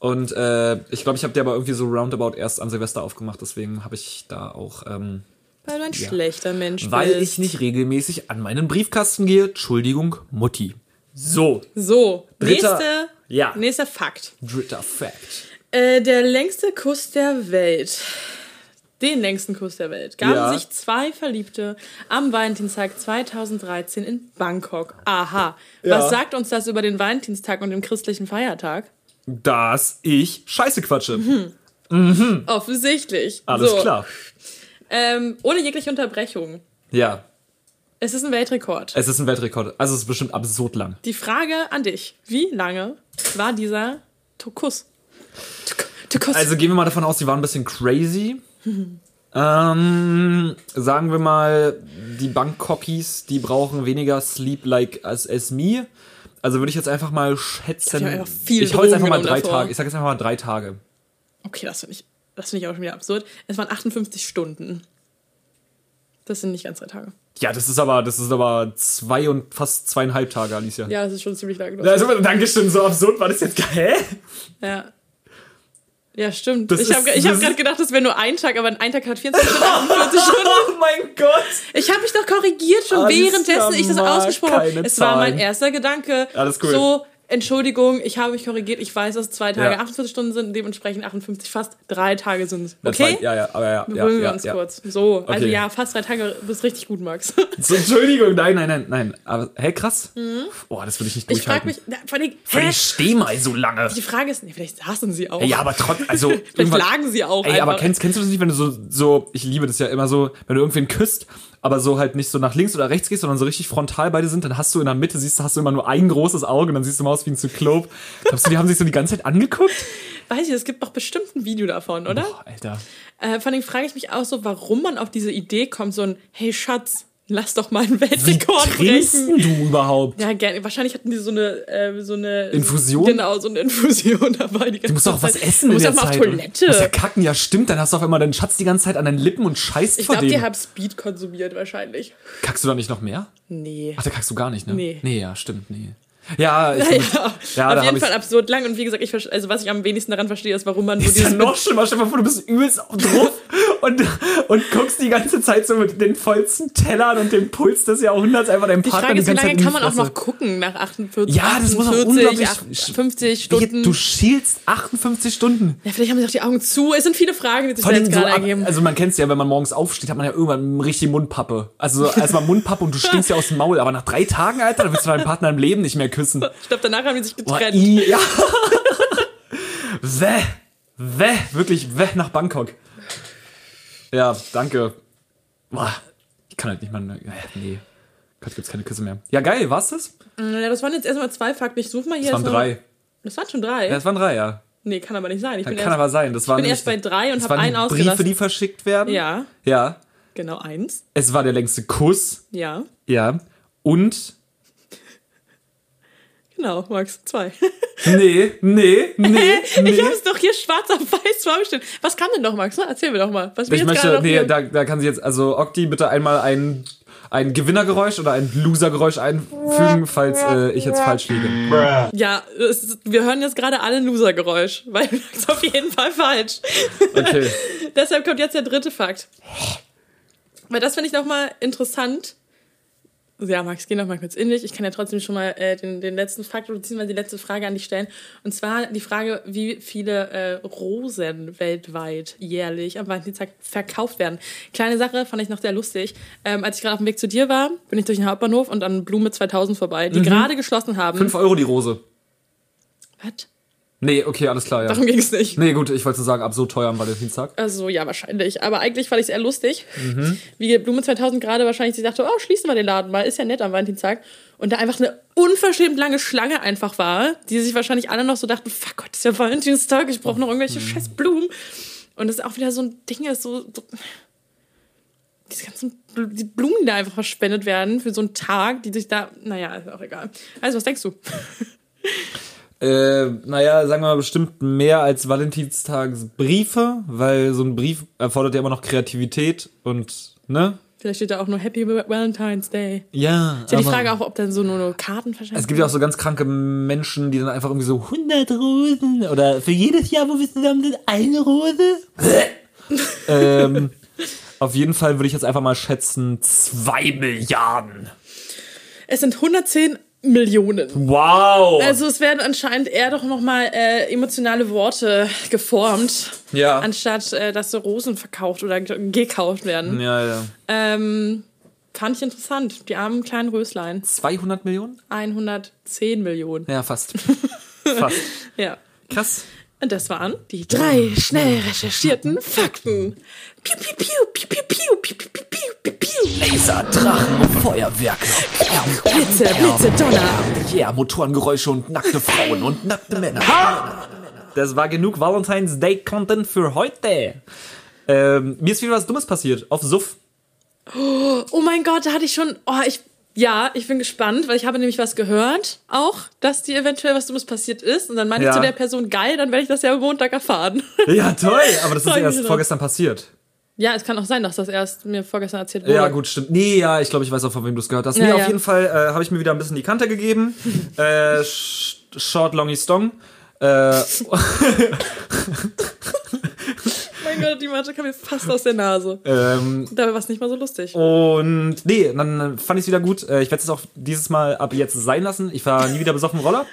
Und äh, ich glaube, ich habe die aber irgendwie so roundabout erst an Silvester aufgemacht, deswegen habe ich da auch, ähm, Weil du ein schlechter Mensch weil bist. ich nicht regelmäßig an meinen Briefkasten gehe. Entschuldigung, Mutti. So, So, Dritter- nächste, ja. nächster Fakt. dritter Fact. Äh, der längste Kuss der Welt. Den längsten Kuss der Welt gaben Ja. sich zwei Verliebte am Valentinstag 2013 in Bangkok. Aha. Ja. Was sagt uns das über den Valentinstag und den christlichen Feiertag? Dass ich Scheiße quatsche. Offensichtlich. Alles so, klar. Ähm, ohne jegliche Unterbrechung. Ja, Es ist ein Weltrekord. es ist ein Weltrekord. Also es ist bestimmt absurd lang. Die Frage an dich: Wie lange war dieser To- Kuss? To- To- Kuss. Also gehen wir mal davon aus, die waren ein bisschen crazy. [LAUGHS] ähm, sagen wir mal, die Bangkokis, die brauchen weniger Sleep like as, as me. Also würde ich jetzt einfach mal schätzen. Haben einfach viel ich hau jetzt einfach mal drei davor. Tage. Ich sage jetzt einfach mal drei Tage. Okay, das finde ich, das finde ich auch schon wieder absurd. Es waren 58 Stunden. Das sind nicht ganz drei Tage. Ja, das ist aber, das ist aber zwei und fast zweieinhalb Tage, Alicia. Ja, das ist schon ziemlich lang. Also, Dankeschön, so absurd war das jetzt. Hä? Ja. Ja, stimmt. Das ich habe hab gerade gedacht, das wäre nur ein Tag, aber ein Tag hat 24 Stunden, [LAUGHS] 48 Stunden. Oh mein Gott! Ich habe mich doch korrigiert, schon Alles währenddessen ich das ausgesprochen habe. Es war mein erster Gedanke. Alles cool. So, Entschuldigung, ich habe mich korrigiert. Ich weiß, dass zwei Tage Ja. 48 Stunden sind, dementsprechend 58, fast drei Tage sind es. Okay? war- Ja, ja, aber ja. ja, Beruhigen wir ja, uns ja. kurz. So, also Okay. ja, fast drei Tage, bist richtig gut, Max. [LAUGHS] So, Entschuldigung, nein, nein, nein, nein. Aber, hey, krass. Boah, das würde ich nicht Mhm. Ich frage durchhalten. mich, vor allem, hä? steh mal so lange. Die Frage ist, nee, vielleicht saßen sie auch. Ja, aber trotzdem, also. [LAUGHS] vielleicht lagen sie auch Ey, einfach. aber kennst, kennst du das nicht, wenn du so, so, ich liebe das ja immer so, wenn du irgendwen küsst, aber so halt nicht so nach links oder rechts gehst, sondern so richtig frontal beide sind, dann hast du in der Mitte, siehst du, hast du immer nur ein großes Auge und dann siehst du mal aus wie ein Zyklop. Glaubst du, die haben sich so die ganze Zeit angeguckt? [LAUGHS] Weiß ich, es gibt doch bestimmt ein Video davon, oder? Boah, Alter. Äh, vor allem frage ich mich auch so, warum man auf diese Idee kommt, so ein, hey Schatz, lass doch mal einen Weltrekord Trinkst brechen. du überhaupt? Ja, gerne. Wahrscheinlich hatten die so eine, äh, so eine Infusion? Genau, so eine Infusion [LAUGHS] dabei. Die Du musst doch auch was essen Du musst auch mal auf Du musst ja Toilette. kacken, ja stimmt, dann hast du auf einmal deinen Schatz die ganze Zeit an deinen Lippen und scheißt Ich vor glaube, dem. die haben Speed konsumiert wahrscheinlich. Kackst du da nicht noch mehr? Nee. Ach, da kackst du gar nicht, ne? Nee. Nee, ja, stimmt, nee. Ja, [LAUGHS] ich, Ja, ja, ja, ja auf jeden Fall absurd lang und wie gesagt, ich, also was ich am wenigsten daran verstehe, ist, warum man so ist ja dieses noch schlimmer. Stell mal vor, du bist übelst drauf [LAUGHS] und, und guckst die ganze Zeit so mit den vollsten Tellern und dem Puls des Jahrhunderts einfach deinem Die Partner Frage ist, wie lange kann die man auch noch gucken nach 48, Ja, das muss auch 48, unglaublich- 50 Stunden? Du schielst 58 Stunden. ja, vielleicht haben sie auch die Augen zu. Es sind viele Fragen, die sich da jetzt so gerade ab, ergeben. also man kennt es ja, wenn man morgens aufsteht, hat man ja irgendwann richtig Mundpappe. Also so erstmal Mundpappe und du stinkst ja aus dem Maul, aber nach drei Tagen, Alter, da willst du deinen Partner im Leben nicht mehr küssen. ich glaube, danach haben die sich getrennt. i, ja. [LAUGHS] Wäh, wäh, wirklich wäh nach Bangkok. Ja, danke. Boah, ich kann halt nicht mal, äh, nee. Gott, gibt's keine Küsse mehr. Ja, geil, war's das? Ja, das waren jetzt erstmal zwei Fakten. Ich suche mal hier. Das waren drei. Das waren schon drei? Ja, das waren drei, ja. Nee, kann aber nicht sein. Ich Kann bin erst, aber sein. Das waren bin erst bei nämlich- drei und das hab waren einen die Briefe, ausgelassen. die verschickt werden. Ja, Ja. genau, eins. Es war der längste Kuss. Ja, Ja. Und genau, Max, zwei. Nee, nee, nee, [LAUGHS] nee. Ich habe es doch hier schwarz auf weiß vor mir stehen. Was kam denn noch, Max? Erzähl mir doch mal. Was wir Ich möchte, noch nee, da, da kann sie jetzt, also Okti, bitte einmal ein, ein Gewinnergeräusch oder ein Losergeräusch einfügen, falls äh, ich jetzt falsch liege. Ja, es wir hören jetzt gerade alle ein Loser-Geräusch, weil [LAUGHS] sagst auf jeden Fall falsch. Okay. [LAUGHS] Deshalb kommt jetzt der dritte Fakt. Weil das finde ich nochmal interessant. Ja, Max, geh noch mal kurz in dich. Ich kann ja trotzdem schon mal äh, den, den letzten Fakt oder beziehungsweise die letzte Frage an dich stellen. Und zwar die Frage, wie viele äh, Rosen weltweit jährlich am Valentinstag verkauft werden. Kleine Sache, fand ich noch sehr lustig. Ähm, als ich gerade auf dem Weg zu dir war, bin ich durch den Hauptbahnhof und an Blume 2000 vorbei, die gerade geschlossen haben. Fünf Euro die Rose. Was? Nee, okay, alles klar, ja. Darum ging es nicht. Nee, gut, ich wollte sagen, ab so teuer am Valentinstag. Also ja, wahrscheinlich. Aber eigentlich fand ich es eher lustig, Mhm. wie Blume 2000 gerade wahrscheinlich sich dachte, oh, schließen wir den Laden mal, ist ja nett am Valentinstag. Und da einfach eine unverschämt lange Schlange einfach war, die sich wahrscheinlich alle noch so dachten, fuck Gott, ist ja Valentinstag, ich brauche noch irgendwelche Mhm. scheiß Blumen. Und das ist auch wieder so ein Ding, ist so, so diese ganzen die Blumen, die da einfach verspendet werden für so einen Tag, die sich da, naja, ist auch egal. Also, was denkst du? [LAUGHS] Äh, naja, sagen wir mal bestimmt mehr als Valentinstagsbriefe, weil so ein Brief erfordert ja immer noch Kreativität und, ne? Vielleicht steht da auch nur Happy Valentine's Day. Ja. Ist ja die Frage auch, ob dann so nur, nur Karten verschenkt Es gibt ja auch so ganz kranke Menschen, die dann einfach irgendwie so 100 Rosen oder für jedes Jahr, wo wir zusammen sind, eine Rose. [LAUGHS] ähm, auf jeden Fall würde ich jetzt einfach mal schätzen, zwei Milliarden. Es sind 110 Millionen. Wow. Also es werden anscheinend eher doch nochmal äh, emotionale Worte geformt, ja. anstatt äh, dass so Rosen verkauft oder ge- gekauft werden. Ja, ja. Ähm, fand ich interessant. Die armen kleinen Röslein. 200 Millionen? 110 Millionen. Ja, fast. [LAUGHS] fast. Ja. Krass. Und das waren die drei schnell recherchierten Fakten. Piu, piu, piu, piu, piu, piu, piu, piu, piu, piu, piu. Laser, Drachen und Feuerwerke. Blitze, Blitze, Donner. Yeah, Motorengeräusche und nackte Frauen und nackte Männer. Das war genug Valentine's Day Content für heute. Ähm, mir ist wieder was Dummes passiert. Auf Suff. Oh mein Gott, da hatte ich schon. Oh, ich. Ja, ich bin gespannt, weil ich habe nämlich was gehört, auch, dass dir eventuell was Dummes passiert ist. Und dann meinte Ja. ich zu der Person, geil, dann werde ich das ja am Montag erfahren. [LAUGHS] Ja, toll. Aber das [LAUGHS] ist erst vorgestern passiert. ja, es kann auch sein, dass das erst mir vorgestern erzählt wurde. Ja, gut, stimmt. Nee, ja, ich glaube, ich weiß auch, von wem du es gehört hast. Nee, Ja, auf ja. jeden Fall äh, habe ich mir wieder ein bisschen die Kante gegeben. [LAUGHS] äh, sh- short, longy, stong. Äh, die Masche kam mir fast aus der Nase. Ähm, Dabei war es nicht mal so lustig. und nee, dann fand ich es wieder gut. Äh, Ich werde es auch dieses Mal ab jetzt sein lassen. Ich war nie wieder besoffen Roller.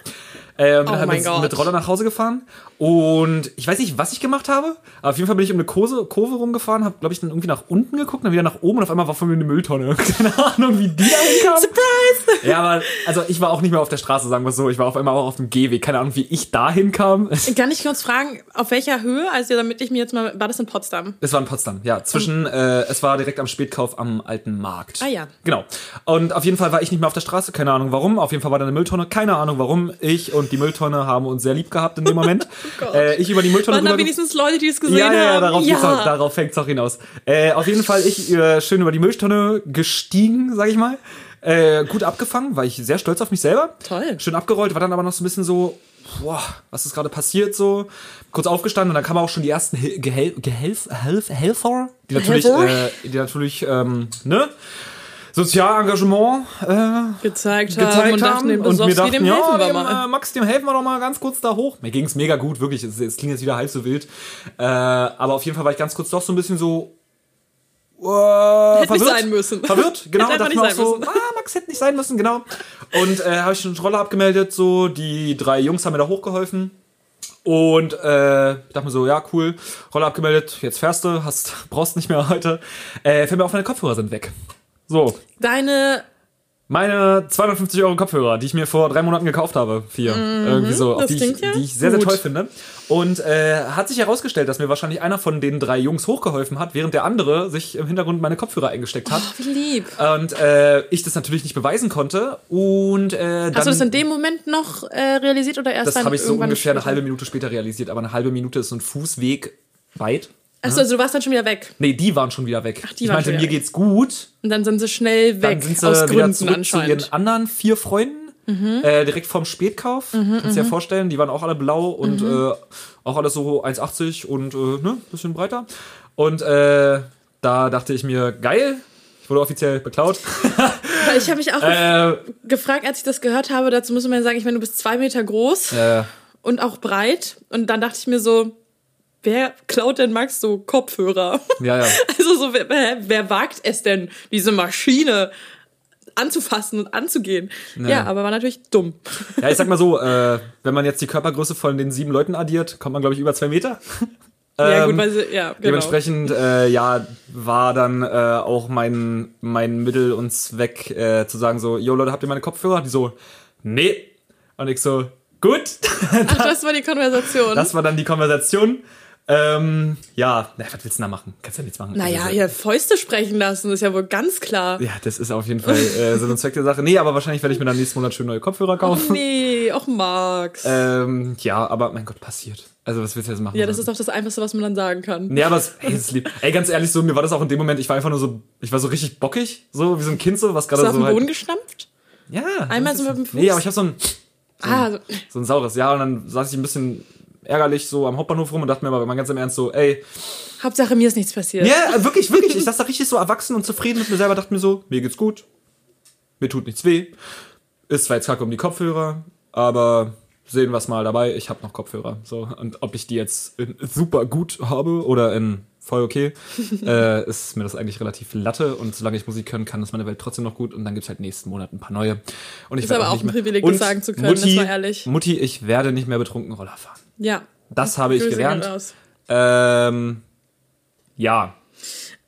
Äh, bin Oh halt mit, mit Roller nach Hause gefahren. Und ich weiß nicht, was ich gemacht habe. Aber auf jeden Fall bin ich um eine Kurve, Kurve rumgefahren, habe, glaube ich, dann irgendwie nach unten geguckt, dann wieder nach oben und auf einmal war vor mir eine Mülltonne. [LAUGHS] Keine Ahnung, wie die da hinkam. Surprise! Ja, aber also ich war auch nicht mehr auf der Straße, sagen wir es so. Ich war auf einmal auch auf dem Gehweg. Keine Ahnung, wie ich da hinkam. Kann ich kurz fragen, auf welcher Höhe? Also damit ich mir jetzt mal, war das in Potsdam? Es war in Potsdam, ja. Zwischen, äh, es war direkt am Spätkauf am alten Markt. Ah, ja. Genau. Und auf jeden Fall war ich nicht mehr auf der Straße, keine Ahnung warum. Auf jeden Fall war da eine Mülltonne, keine Ahnung warum. Ich und die Mülltonne haben uns sehr lieb gehabt in dem Moment. [LAUGHS] Gott. äh, ich über die Mülltonne Waren da wenigstens Leute, die es gesehen ja, ja, ja, haben? darauf, geht's Auch, darauf fängt's auch hinaus. Äh, auf jeden Fall ich äh, schön über die Mülltonne gestiegen, sag ich mal. Äh, gut abgefangen, war ich sehr stolz auf mich selber. Toll. Schön abgerollt, war dann aber noch so ein bisschen so, boah, was ist gerade passiert so. Kurz aufgestanden und dann kamen auch schon die ersten Hel Gehel Gehelf Helf Helfer, die natürlich, äh, die natürlich, ähm, ne? Sozialengagement äh, gezeigt, haben gezeigt und dachten, haben dem und mir dachten, dem ja, helfen wir dem, mal. Äh, Max, dem helfen wir doch mal ganz kurz da hoch. Mir ging's mega gut, wirklich. Es, es klingt jetzt wieder halb so wild. Äh, aber auf jeden Fall war ich ganz kurz doch so ein bisschen so äh, Hätte verwirrt. nicht sein müssen. Verwirrt, [LAUGHS] genau. Hätte nicht so, sein müssen. ah, Max hätte nicht sein müssen, genau. Und äh, habe ich den Roller abgemeldet, so, die drei Jungs haben mir da hochgeholfen. Und äh, ich dachte mir so, ja, cool, Roller abgemeldet, jetzt fährst du, hast, [LAUGHS] brauchst nicht mehr heute. Äh, fällt mir auf, meine Kopfhörer sind weg. So, Deine, meine 250 Euro Kopfhörer, die ich mir vor drei Monaten gekauft habe, vier, irgendwie so, Mhm. die ich, ja die ich sehr, sehr gut. toll finde. Und äh, hat sich herausgestellt, dass mir wahrscheinlich einer von den drei Jungs hochgeholfen hat, während der andere sich im Hintergrund meine Kopfhörer eingesteckt hat. wie lieb. Und äh, ich das natürlich nicht beweisen konnte. Und äh, dann, Hast du das in dem Moment noch äh, realisiert oder erst das habe ich so ungefähr eine später? halbe Minute später realisiert. Aber eine halbe Minute ist so ein Fußweg weit. Achso, also du warst dann schon wieder weg. Nee, die waren schon wieder weg. die ich waren meinte, schon mir wieder weg. geht's gut. Und dann sind sie schnell Dann weg. sind sie aus wieder Gründen zurück zu anscheinend. Mhm. ihren anderen vier Freunden. Äh, direkt vorm Spätkauf. Kannst du dir ja vorstellen, die waren auch alle blau und Mhm. äh, auch alles so 1,80 und äh, ne, bisschen breiter. Und äh, da dachte ich mir, geil, ich wurde offiziell beklaut. [LAUGHS] Weil ich habe mich auch äh, gefragt, als ich das gehört habe, dazu muss man ja sagen, ich meine, du bist zwei Meter groß äh, und auch breit. Und dann dachte ich mir so, wer klaut denn Max so Kopfhörer? ja, ja. [LAUGHS] Also so, wer, wer, wagt es denn, diese Maschine anzufassen und anzugehen? Ja, aber war natürlich dumm. Ja, ich sag mal so, [LAUGHS] äh, wenn man jetzt die Körpergröße von den sieben Leuten addiert, kommt man, glaube ich, über zwei Meter. [LAUGHS] ja, Ähm, gut, weil sie, ja, genau. Dementsprechend, äh, ja, war dann äh, auch mein, mein Mittel und Zweck äh, zu sagen so, yo Leute, habt ihr meine Kopfhörer? Die so, nee. Und ich so, gut. Ach, das war die Konversation. Das war dann die Konversation. Ähm, ja, na, was willst du da machen? Kannst ja nichts machen. naja, Also, ihr Fäuste sprechen lassen, ist ja wohl ganz klar. Ja, das ist auf jeden Fall äh, Sinn und Zweck der Sache. Nee, aber wahrscheinlich werde ich mir dann nächsten Monat schön neue Kopfhörer kaufen. Nee, auch Max. Ähm, ja, aber mein Gott, passiert. Also was willst du jetzt machen? ja, das ist doch das Einfachste, was man dann sagen kann. Nee, aber es, ey, ist lieb. Ey, ganz ehrlich, so, mir war das auch in dem Moment, ich war einfach nur so, ich war so richtig bockig, so wie so ein Kind, so, was gerade er auf so den Boden halt, gestampft? Ja. Einmal so so ein mit dem bisschen. Nee, Fuß? aber ich habe so ein, Ah, so, so ein saures, ja, und dann saß ich ein bisschen ärgerlich so am Hauptbahnhof rum und dachte mir aber mal ganz im Ernst so, ey, Hauptsache mir ist nichts passiert. ja, äh, wirklich, wirklich, [LAUGHS] ich saß da richtig so erwachsen und zufrieden mit mir selber, dachte mir so, mir geht's gut, mir tut nichts weh, ist zwar jetzt kacke um die Kopfhörer, aber sehen wir es mal dabei, ich habe noch Kopfhörer, so, und ob ich die jetzt in super gut habe oder in voll okay, [LAUGHS] äh, ist mir das eigentlich relativ latte und solange ich Musik hören kann, ist meine Welt trotzdem noch gut und dann gibt's halt nächsten Monat ein paar neue. Und ich Ist aber auch nicht ein Privileg, das sagen zu können, Mutti, das war ehrlich. Mutti, ich werde nicht mehr betrunken Roller fahren. Ja. Das habe ich gelernt. Ähm, ja.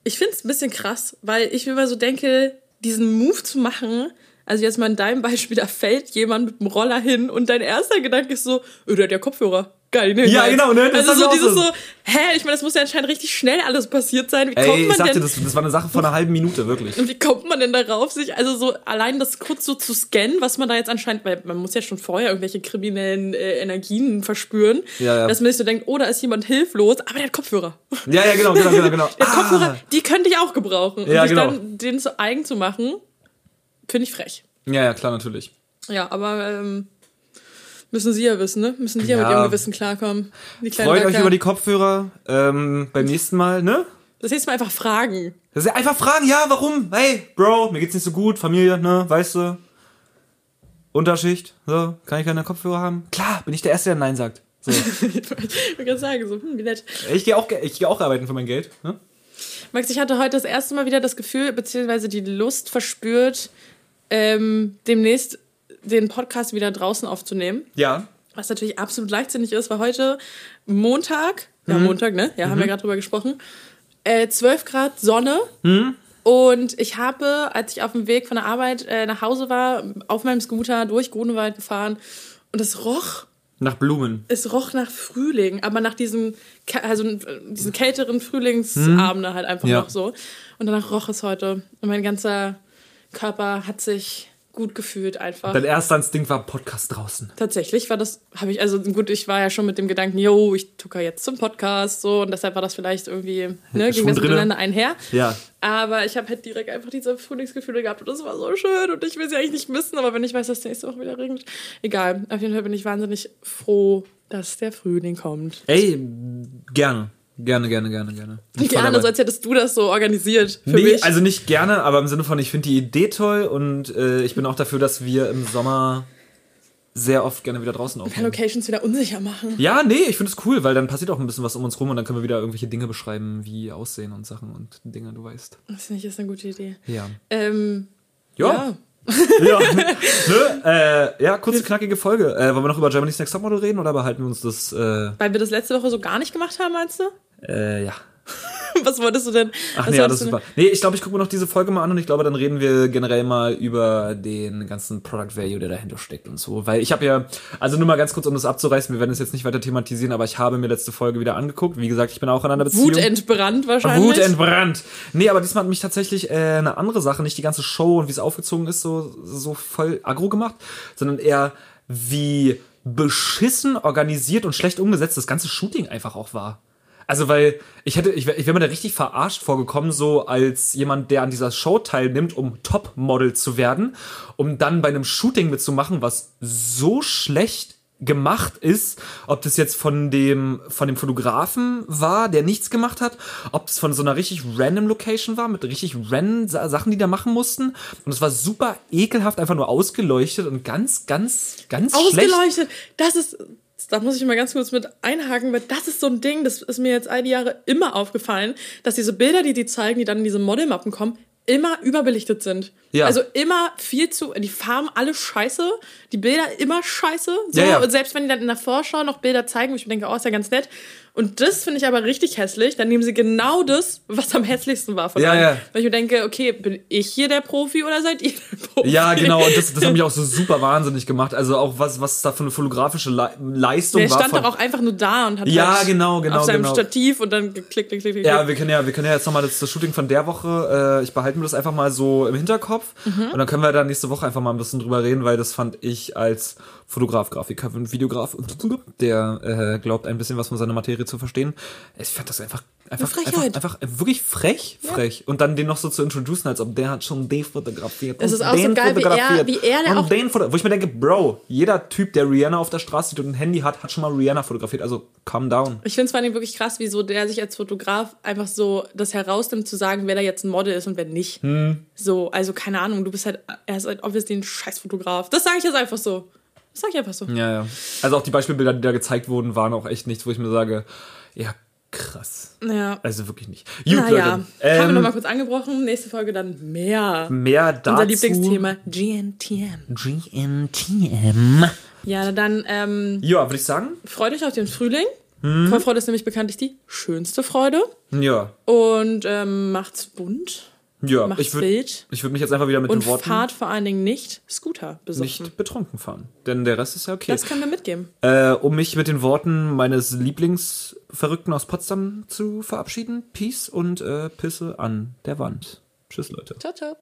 Ich finde es ein bisschen krass, weil ich mir immer so denke, diesen Move zu machen, also jetzt mal in deinem Beispiel, da fällt jemand mit dem Roller hin und dein erster Gedanke ist so, öh, der hat ja Kopfhörer. Geil, ne? Ja, geil. genau, ne? Das Also so dieses so. hä, ich meine, das muss ja anscheinend richtig schnell alles passiert sein. Wie Ey, kommt ich man sagte, denn, das, das war eine Sache von einer halben Minute, wirklich. und wie kommt man denn darauf, sich, also so allein das kurz so zu scannen, was man da jetzt anscheinend, weil man muss ja schon vorher irgendwelche kriminellen äh, Energien verspüren, Ja, ja. dass man sich so denkt, oh, da ist jemand hilflos, aber der hat Kopfhörer. Ja, ja, genau, genau, genau, genau. [LAUGHS] Der Kopfhörer, die könnte ich auch gebrauchen. Und Ja, sich genau. dann den zu eigen zu machen, finde ich frech. Ja, ja, klar, natürlich. Ja, aber ähm, müssen Sie ja wissen, ne? Müssen Sie ja, mit Ja. Ihrem Gewissen klarkommen. Freut euch Racker. über die Kopfhörer. Ähm, beim nächsten Mal, ne? Das nächste Mal einfach fragen. Das ist einfach fragen, ja, warum? Hey, Bro, mir geht's nicht so gut, Familie, ne, weißt du? Unterschicht, so, kann ich keine Kopfhörer haben? Klar, bin ich der Erste, der Nein sagt. So. [LAUGHS] ich wollte gerade sagen, so, hm, wie nett. Ich gehe auch, ich geh auch arbeiten für mein Geld. Ne? Max, ich hatte heute das erste Mal wieder das Gefühl, beziehungsweise die Lust verspürt, ähm, demnächst den Podcast wieder draußen aufzunehmen. Ja. Was natürlich absolut leichtsinnig ist, weil heute Montag, ja Montag, ne? Ja, haben wir gerade drüber gesprochen, äh, 12 Grad Sonne. Und ich habe, als ich auf dem Weg von der Arbeit äh, nach Hause war, auf meinem Scooter durch Grunewald gefahren und es roch Nach Blumen. es roch nach Frühling, aber nach diesen, Kä- also äh, diesen kälteren Frühlingsabende halt einfach Ja. noch so. Und danach roch es heute. Und mein ganzer Körper hat sich gut gefühlt einfach. Dein erster Instinkt war Podcast draußen. Tatsächlich war das, habe ich, also gut, ich war ja schon mit dem Gedanken, yo, ich tucker jetzt zum Podcast, so, und deshalb war das vielleicht irgendwie, ne, [LAUGHS] ging das drinne. miteinander einher. Ja. Aber ich habe halt direkt einfach diese Frühlingsgefühle gehabt und das war so schön und ich will sie eigentlich nicht missen, aber wenn ich weiß, dass nächste Woche wieder regnet, egal. Auf jeden Fall bin ich wahnsinnig froh, dass der Frühling kommt. Ey, gerne. Gerne, gerne, gerne, gerne. Bin Gerne, so als hättest du das so organisiert für nee, mich. also nicht gerne, aber im Sinne von, ich finde die Idee toll und äh, ich bin auch dafür, dass wir im Sommer sehr oft gerne wieder draußen aufnehmen. Locations wieder unsicher machen. Ja, nee, ich finde es cool, weil dann passiert auch ein bisschen was um uns rum und dann können wir wieder irgendwelche Dinge beschreiben, wie aussehen und Sachen und Dinge, du weißt. Das finde ich ist eine gute Idee. Ja. Ähm, Ja. ja. Ja, [LAUGHS] [LAUGHS] ne? äh, ja kurze, knackige Folge. Äh, wollen wir noch über Germany's Next Topmodel reden oder behalten wir uns das? Äh, Weil wir das letzte Woche so gar nicht gemacht haben, meinst du? Äh, ja. [LAUGHS] Was wolltest du denn? Ach nee, du super. Nee, ich glaube, ich gucke mir noch diese Folge mal an und ich glaube, dann reden wir generell mal über den ganzen Product Value, der dahinter steckt und so. Weil ich habe ja, also nur mal ganz kurz, um das abzureißen, wir werden es jetzt nicht weiter thematisieren, aber ich habe mir letzte Folge wieder angeguckt. Wie gesagt, ich bin auch in einer? Beziehung. Wut entbrannt wahrscheinlich. Wut entbrannt. Nee, aber diesmal hat mich tatsächlich äh, eine andere Sache, nicht die ganze Show und wie es aufgezogen ist, so, so voll aggro gemacht, sondern eher wie beschissen organisiert und schlecht umgesetzt das ganze Shooting einfach auch war. Also, weil ich hätte, ich wäre wär mir da richtig verarscht vorgekommen, so als jemand, der an dieser Show teilnimmt, um Topmodel zu werden, um dann bei einem Shooting mitzumachen, was so schlecht gemacht ist, ob das jetzt von dem von dem Fotografen war, der nichts gemacht hat, ob es von so einer richtig random Location war mit richtig random Sa- Sachen, die da machen mussten und es war super ekelhaft, einfach nur ausgeleuchtet und ganz ganz ganz schlecht. Ausgeleuchtet. Das ist. Da muss ich mal ganz kurz mit einhaken, weil das ist so ein Ding, das ist mir jetzt all die Jahre immer aufgefallen, dass diese Bilder, die die zeigen, die dann in diese Modelmappen kommen, immer überbelichtet sind. Ja. Also immer viel zu, die Farben alle scheiße, die Bilder immer scheiße. So. Ja, ja. Und selbst wenn die dann in der Vorschau noch Bilder zeigen, wo ich mir denke, oh, ist ja ganz nett. Und das finde ich aber richtig hässlich. Dann nehmen sie genau das, was am hässlichsten war von Ja, allen. ja. Weil ich mir denke, okay, bin ich hier der Profi oder seid ihr der Profi? Ja, genau, und das, das hat mich auch so [LAUGHS] super wahnsinnig gemacht. Also auch was, was da für eine fotografische Le Leistung Der war. stand von, doch auch einfach nur da und hat Ja, halt genau, genau, auf seinem genau. Stativ und dann geklickt, klick, klick, klick. Ja, wir können ja, wir können ja jetzt nochmal das, das Shooting von der Woche, äh, ich behalte mir das einfach mal so im Hinterkopf Mhm. und dann können wir da nächste Woche einfach mal ein bisschen drüber reden, weil das fand ich als Fotograf, Grafiker und Videograf, der äh, glaubt ein bisschen was von seiner Materie zu verstehen. Ich fand das einfach einfach, einfach, Frechheit. einfach wirklich frech, frech. Und dann den noch so zu introducen, als ob der hat schon den fotografiert. Es ist auch so geil, wie er- wie er der auch- den foto Wo ich mir denke, Bro, jeder Typ, der Rihanna auf der Straße sieht und ein Handy hat, hat schon mal Rihanna fotografiert. Also calm down. Ich finde es vor allem wirklich krass, wie so der sich als Fotograf einfach so das herausnimmt, zu sagen, wer da jetzt ein Model ist und wer nicht. Hm. So, also keine Ahnung, du bist halt, er ist halt obviously ein Scheißfotograf. Das sage ich jetzt einfach so. Das sage ich einfach so. Ja, ja. Also auch die Beispielbilder, die da gezeigt wurden, waren auch echt nichts, wo ich mir sage, ja, krass. Ja. Also wirklich nicht. Gut, Naja, Leute. haben wir Ähm, nochmal kurz angebrochen. Nächste Folge dann mehr. mehr dazu. Unser Lieblingsthema GNTM. GNTM. Ja, dann ähm, Ja, würde ich sagen. freut euch auf den Frühling. Hm? Vorfreude ist nämlich bekanntlich die schönste Freude. Ja. Und ähm, macht's bunt, Ja, macht's ich würde würd mich jetzt einfach wieder mit und den Worten fahrt vor allen Dingen nicht Scooter besoffen. nicht betrunken fahren. Denn der Rest ist ja okay. Das können wir mitgeben. Äh, um mich mit den Worten meines Lieblingsverrückten aus Potsdam zu verabschieden. Peace und äh, Pisse an der Wand. Tschüss, Leute. Ciao, ciao.